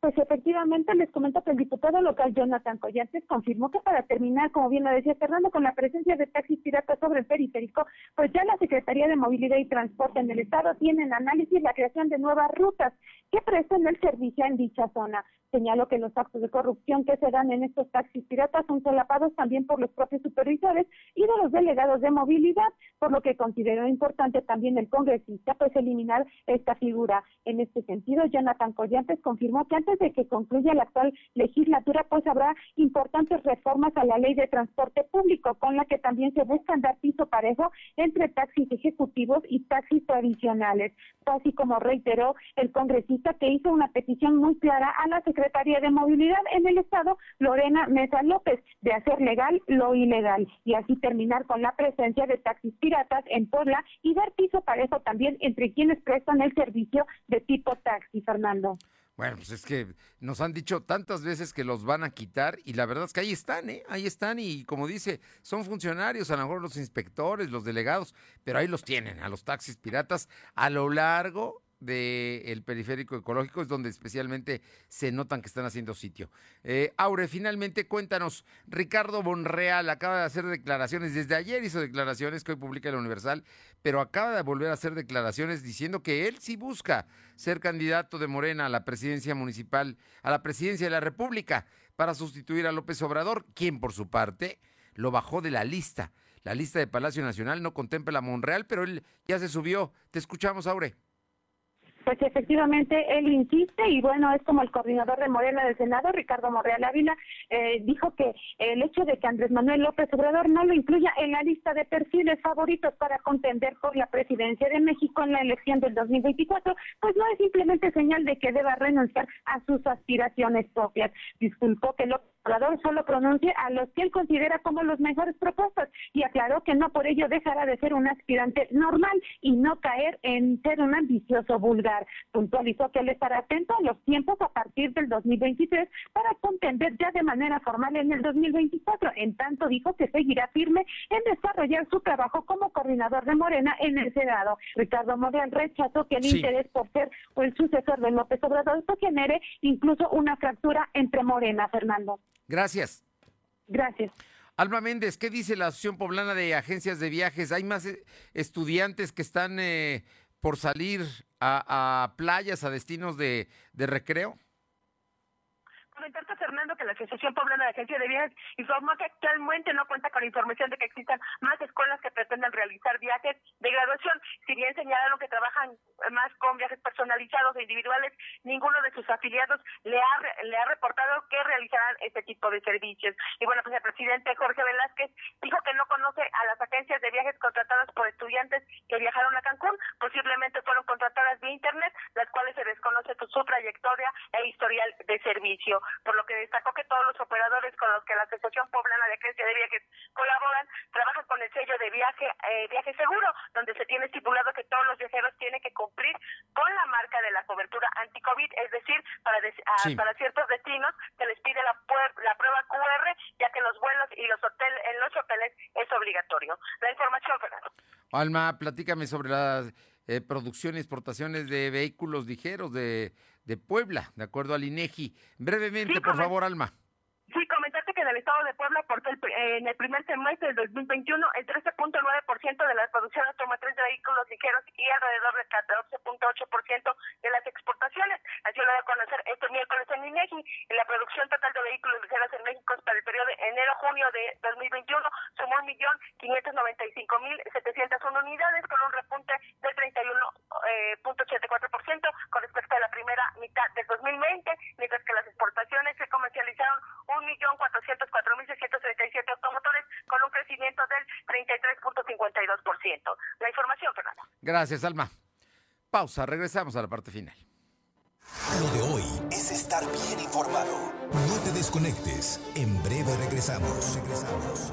Pues efectivamente les comento que el diputado local Jonathan Collantes confirmó que para terminar, como bien lo decía Fernando, con la presencia de taxis piratas sobre el periférico, pues ya la Secretaría de Movilidad y Transporte en el Estado tiene en análisis la creación de nuevas rutas que presten el servicio en dicha zona. Señaló que los actos de corrupción que se dan en estos taxis piratas son solapados también por los propios supervisores y de los delegados de movilidad, por lo que consideró importante también el congresista pues eliminar esta figura. En este sentido, Jonathan Collantes confirmó que antes de que concluya la actual legislatura, pues habrá importantes reformas a la ley de transporte público, con la que también se busca dar piso parejo entre taxis ejecutivos y taxis tradicionales. Así como reiteró el congresista que hizo una petición muy clara a la Secretaría de Movilidad en el Estado, Lorena Mesa López, de hacer legal lo ilegal y así terminar con la presencia de taxis piratas en Puebla y dar piso parejo también entre quienes prestan el servicio de tipo taxi, Fernando. Bueno, pues es que nos han dicho tantas veces que los van a quitar y la verdad es que ahí están, ¿eh? Ahí están y como dice, son funcionarios, a lo mejor los inspectores, los delegados, pero ahí los tienen, a los taxis piratas a lo largo del periférico ecológico, es donde especialmente se notan que están haciendo sitio. Eh, Aure, finalmente cuéntanos, Ricardo Bonreal acaba de hacer declaraciones, desde ayer hizo declaraciones que hoy publica el Universal, pero acaba de volver a hacer declaraciones diciendo que él sí busca ser candidato de Morena a la presidencia municipal, a la presidencia de la República, para sustituir a López Obrador, quien por su parte lo bajó de la lista. La lista de Palacio Nacional no contempla a Monreal, pero él ya se subió. Te escuchamos, Aure. Pues efectivamente él insiste y bueno, es como el coordinador de Morena del Senado, Ricardo Morreal Ávila, eh, dijo que el hecho de que Andrés Manuel López Obrador no lo incluya en la lista de perfiles favoritos para contender por la presidencia de México en la elección del 2024, pues no es simplemente señal de que deba renunciar a sus aspiraciones propias. Disculpó que López Obrador solo pronuncie a los que él considera como los mejores propuestos y aclaró que no por ello dejará de ser un aspirante normal y no caer en ser un ambicioso vulgar. Puntualizó que él estará atento a los tiempos a partir del 2023 para contender ya de manera formal en el 2024. En tanto, dijo que seguirá firme en desarrollar su trabajo como coordinador de Morena en el Senado. Ricardo Morel rechazó que el interés por ser el sucesor de López Obrador esto genere incluso una fractura entre Morena, Fernando. Gracias. Gracias. Alma Méndez, ¿qué dice la Asociación Poblana de Agencias de Viajes? ¿Hay más eh, estudiantes que están eh, por salir a, playas, a destinos de, de recreo? Comentarte, Fernando, que la Asociación Poblana de Agencia de Viajes informó que actualmente no cuenta con información de que existan más escuelas que pretenden realizar viajes de graduación. Si bien señalaron que trabajan más con viajes personalizados e individuales, ninguno de sus afiliados le ha, le ha reportado que realizarán este tipo de servicios. Y bueno, pues el presidente Jorge Velázquez dijo que no conoce a las agencias de viajes contratadas por estudiantes que viajaron a Cancún. Posiblemente fueron contratadas vía Internet, las cuales se desconoce su trayectoria e historial de servicio por lo que destacó que todos los operadores con los que la Asociación Poblana de Agencia de Viajes colaboran trabajan con el sello de viaje eh, viaje seguro, donde se tiene estipulado que todos los viajeros tienen que cumplir con la marca de la cobertura anti-COVID, es decir, para, para ciertos destinos se les pide la, la prueba QR, ya que los vuelos y los hoteles, en los hoteles es obligatorio. La información, Fernando. Alma, platícame sobre las eh, producción y exportaciones de vehículos ligeros de de Puebla, de acuerdo al INEGI. Brevemente, por favor, Alma. Sí, comentarte que en el estado de Puebla aportó en el primer semestre del 2021 el 13.9% de la producción automotriz de vehículos ligeros y alrededor del 14.8% de las exportaciones. Así lo voy a conocer este miércoles en INEGI. En la producción total de vehículos ligeros en México para el periodo enero-junio de 2021 sumó 1.595.701 unidades con un repunte del 31.84% eh, con respecto a la primera mitad del 2020, mientras que las exportaciones se comercializaron 1.404.637 automotores con un crecimiento del 33.52%. La información, Fernando. Gracias, Alma. Pausa, regresamos a la parte final. Lo de hoy es estar bien informado. No te desconectes. En breve regresamos. Regresamos.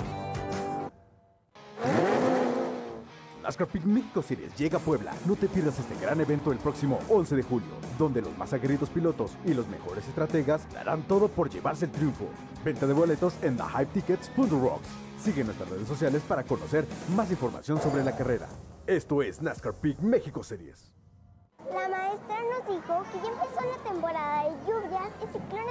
NASCAR Peak México Series llega a Puebla. No te pierdas este gran evento el próximo 11 de julio, donde los más aguerridos pilotos y los mejores estrategas darán todo por llevarse el triunfo. Venta de boletos en thehypetickets.rocks. Sigue nuestras redes sociales para conocer más información sobre la carrera. Esto es NASCAR Peak México Series. La maestra nos dijo que ya empezó la temporada de lluvias y ciclones.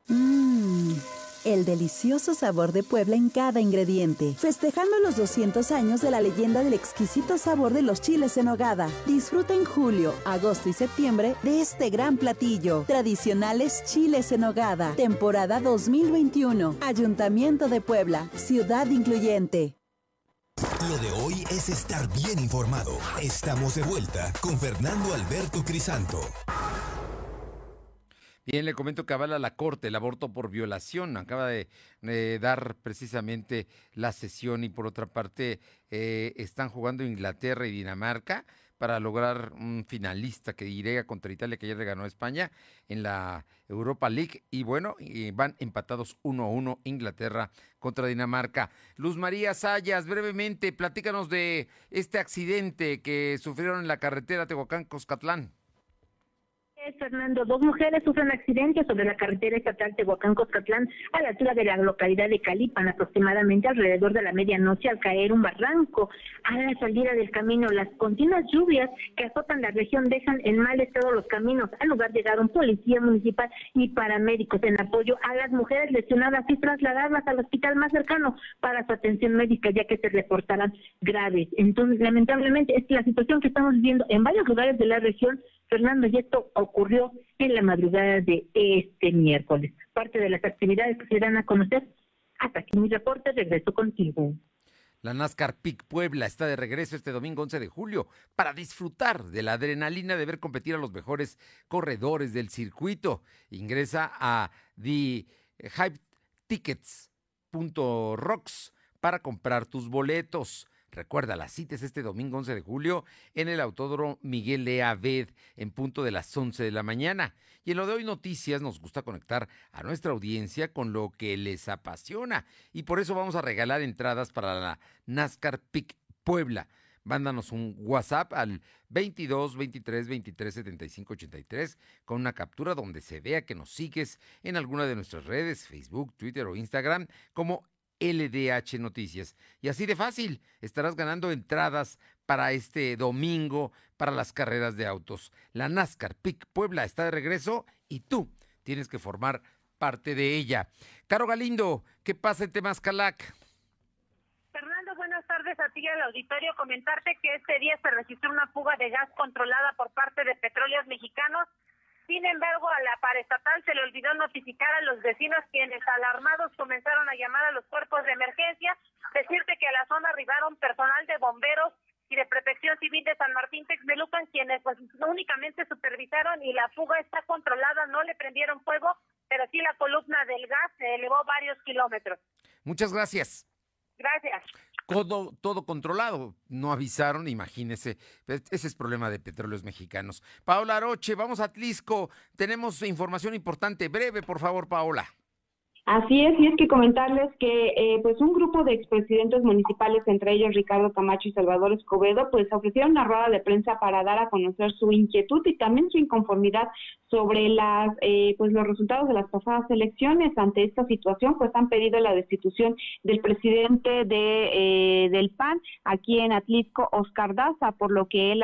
Mmm, el delicioso sabor de Puebla en cada ingrediente, festejando los 200 años de la leyenda del exquisito sabor de los chiles en hogada. Disfruta en julio, agosto y septiembre de este gran platillo. Tradicionales chiles en hogada, temporada 2021. Ayuntamiento de Puebla, ciudad incluyente. Lo de hoy es estar bien informado. Estamos de vuelta con Fernando Alberto Crisanto. Bien, le comento que avala la Corte el aborto por violación. Acaba de, de dar precisamente la sesión y por otra parte eh, están jugando Inglaterra y Dinamarca para lograr un finalista que iría contra Italia, que ayer le ganó a España en la Europa League. Y bueno, van empatados 1 a 1 Inglaterra contra Dinamarca. Luz María Sayas, brevemente, platícanos de este accidente que sufrieron en la carretera Tehuacán-Coscatlán. Fernando, dos mujeres sufren accidentes sobre la carretera estatal Tehuacán-Coscatlán a la altura de la localidad de Calipan, aproximadamente alrededor de la medianoche al caer un barranco. A la salida del camino, las continuas lluvias que azotan la región dejan en mal estado los caminos. Al lugar llegaron policía municipal y paramédicos en apoyo a las mujeres lesionadas y trasladarlas al hospital más cercano para su atención médica, ya que se reportaran graves. Entonces, lamentablemente, es la situación que estamos viviendo en varios lugares de la región Fernando, y esto ocurrió en la madrugada de este miércoles. Parte de las actividades que se dan a conocer. Hasta aquí mi reporte, regreso contigo. La NASCAR PIC Puebla está de regreso este domingo 11 de julio para disfrutar de la adrenalina de ver competir a los mejores corredores del circuito. Ingresa a thehypetickets.rocks para comprar tus boletos. Recuerda, la cita es este domingo 11 de julio en el Autódromo Miguel E. Aved en punto de las 11 de la mañana. Y en lo de hoy noticias nos gusta conectar a nuestra audiencia con lo que les apasiona. Y por eso vamos a regalar entradas para la NASCAR PIC Puebla. Mándanos un WhatsApp al 22 23 23 75 83 con una captura donde se vea que nos sigues en alguna de nuestras redes, Facebook, Twitter o Instagram, como LDH Noticias. Y así de fácil, estarás ganando entradas para este domingo para las carreras de autos. La NASCAR PIC Puebla está de regreso y tú tienes que formar parte de ella. Caro Galindo, ¿qué pasa en Temascalac? Tardes a ti al auditorio. Comentarte que este día se registró una fuga de gas controlada por parte de Petróleos Mexicanos sin embargo, a la paraestatal se le olvidó notificar a los vecinos quienes alarmados comenzaron a llamar a los cuerpos de emergencia. Decirte que a la zona arribaron personal de bomberos y de protección civil de San Martín Texmelucan, quienes pues únicamente supervisaron y la fuga está controlada, no le prendieron fuego, pero sí la columna del gas se elevó varios kilómetros. Muchas gracias. Todo, todo controlado. No avisaron, imagínese. Ese es problema de petróleos mexicanos. Paola Aroche, vamos a Tlisco. Tenemos información importante. Breve, por favor, Paola. Así es, y es que comentarles que eh, pues un grupo de expresidentes municipales, entre ellos Ricardo Camacho y Salvador Escobedo, pues ofrecieron una rueda de prensa para dar a conocer su inquietud y también su inconformidad sobre las eh, pues los resultados de las pasadas elecciones. Ante esta situación, pues han pedido la destitución del presidente de eh, del PAN aquí en Atlisco, Oscar Daza, por lo que él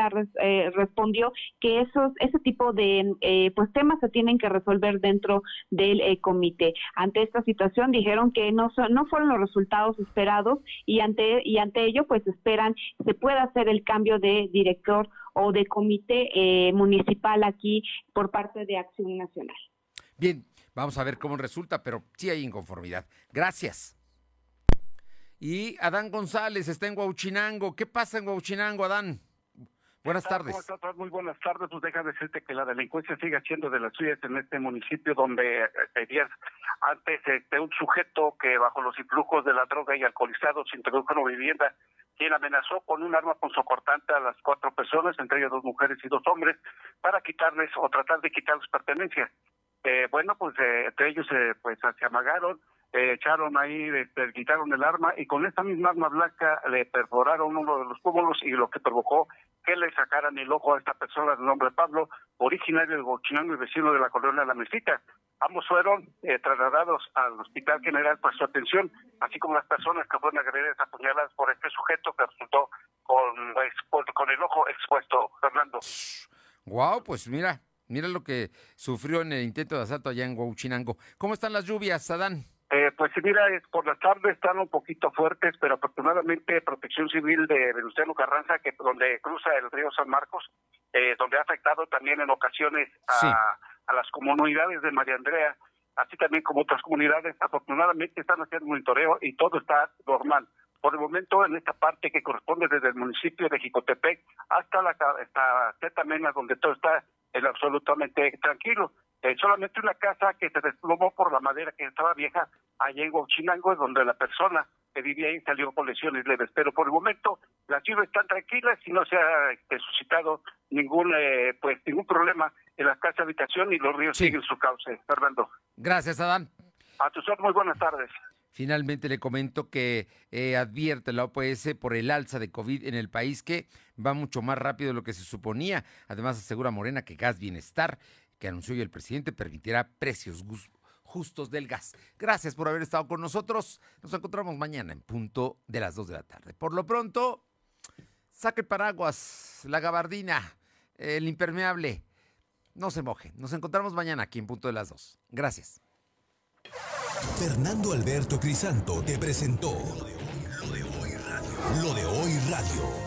respondió que esos ese tipo de pues temas se tienen que resolver dentro del comité. Ante esta situación dijeron que no no fueron los resultados esperados y ante y ante ello pues esperan se pueda hacer el cambio de director o de comité eh, municipal aquí por parte de Acción Nacional. Bien, vamos a ver cómo resulta, pero sí hay inconformidad. Gracias. Y Adán González está en Huauchinango. ¿Qué pasa en Huauchinango, Adán? Buenas tardes. Muy buenas tardes. Pues deja decirte que la delincuencia sigue siendo de las suyas en este municipio donde eh, días antes de un sujeto que bajo los influjos de la droga y alcoholizado se introdujo en una vivienda, quien amenazó con un arma punzocortante a las cuatro personas, entre ellas dos mujeres y dos hombres, para quitarles o tratar de quitarles pertenencias. Eh, bueno, pues eh, entre ellos pues se amagaron, eh, echaron ahí, le, quitaron el arma y con esta misma arma blanca le perforaron uno de los pómulos y lo que provocó que le sacaran el ojo a esta persona de nombre Pablo, originario del Bochinango y vecino de la colonia La Mesita. Ambos fueron eh, trasladados al Hospital General para su atención, así como las personas que fueron agredidas apuñaladas por este sujeto que resultó con, con el ojo expuesto, Fernando. Wow, pues mira, mira lo que sufrió en el intento de asalto allá en Huachinango. ¿Cómo están las lluvias, Adán? Pues mira, es, por las tardes están un poquito fuertes, pero afortunadamente Protección Civil de Venustiano Carranza, que donde cruza el río San Marcos, eh, donde ha afectado también en ocasiones a, a las comunidades de María Andrea, así también como otras comunidades, afortunadamente están haciendo monitoreo y todo está normal. Por el momento, en esta parte que corresponde desde el municipio de Jicotepec hasta la hasta Tetamena, donde todo está absolutamente tranquilo. Eh, solamente una casa que se desplomó por la madera que estaba vieja allá en Huachinango, donde la persona que vivía ahí salió con lesiones leves. Pero por el momento las ciudades están tranquilas y no se ha este, suscitado ningún eh, pues ningún problema en las casas de habitación y los ríos siguen su cauce. Fernando. Gracias, Adán. A ojos, muy buenas tardes. Finalmente le comento que eh, advierte la OPS por el alza de COVID en el país que va mucho más rápido de lo que se suponía. Además asegura Morena que Gas Bienestar, que anunció hoy el presidente, permitirá precios justos del gas. Gracias por haber estado con nosotros. Nos encontramos mañana en punto de las 2 de la tarde. Por lo pronto, saque paraguas, la gabardina, el impermeable. No se moje. Nos encontramos mañana aquí en punto de las 2. Gracias. Fernando Alberto Crisanto te presentó Lo de Hoy Radio. Lo de Hoy Radio.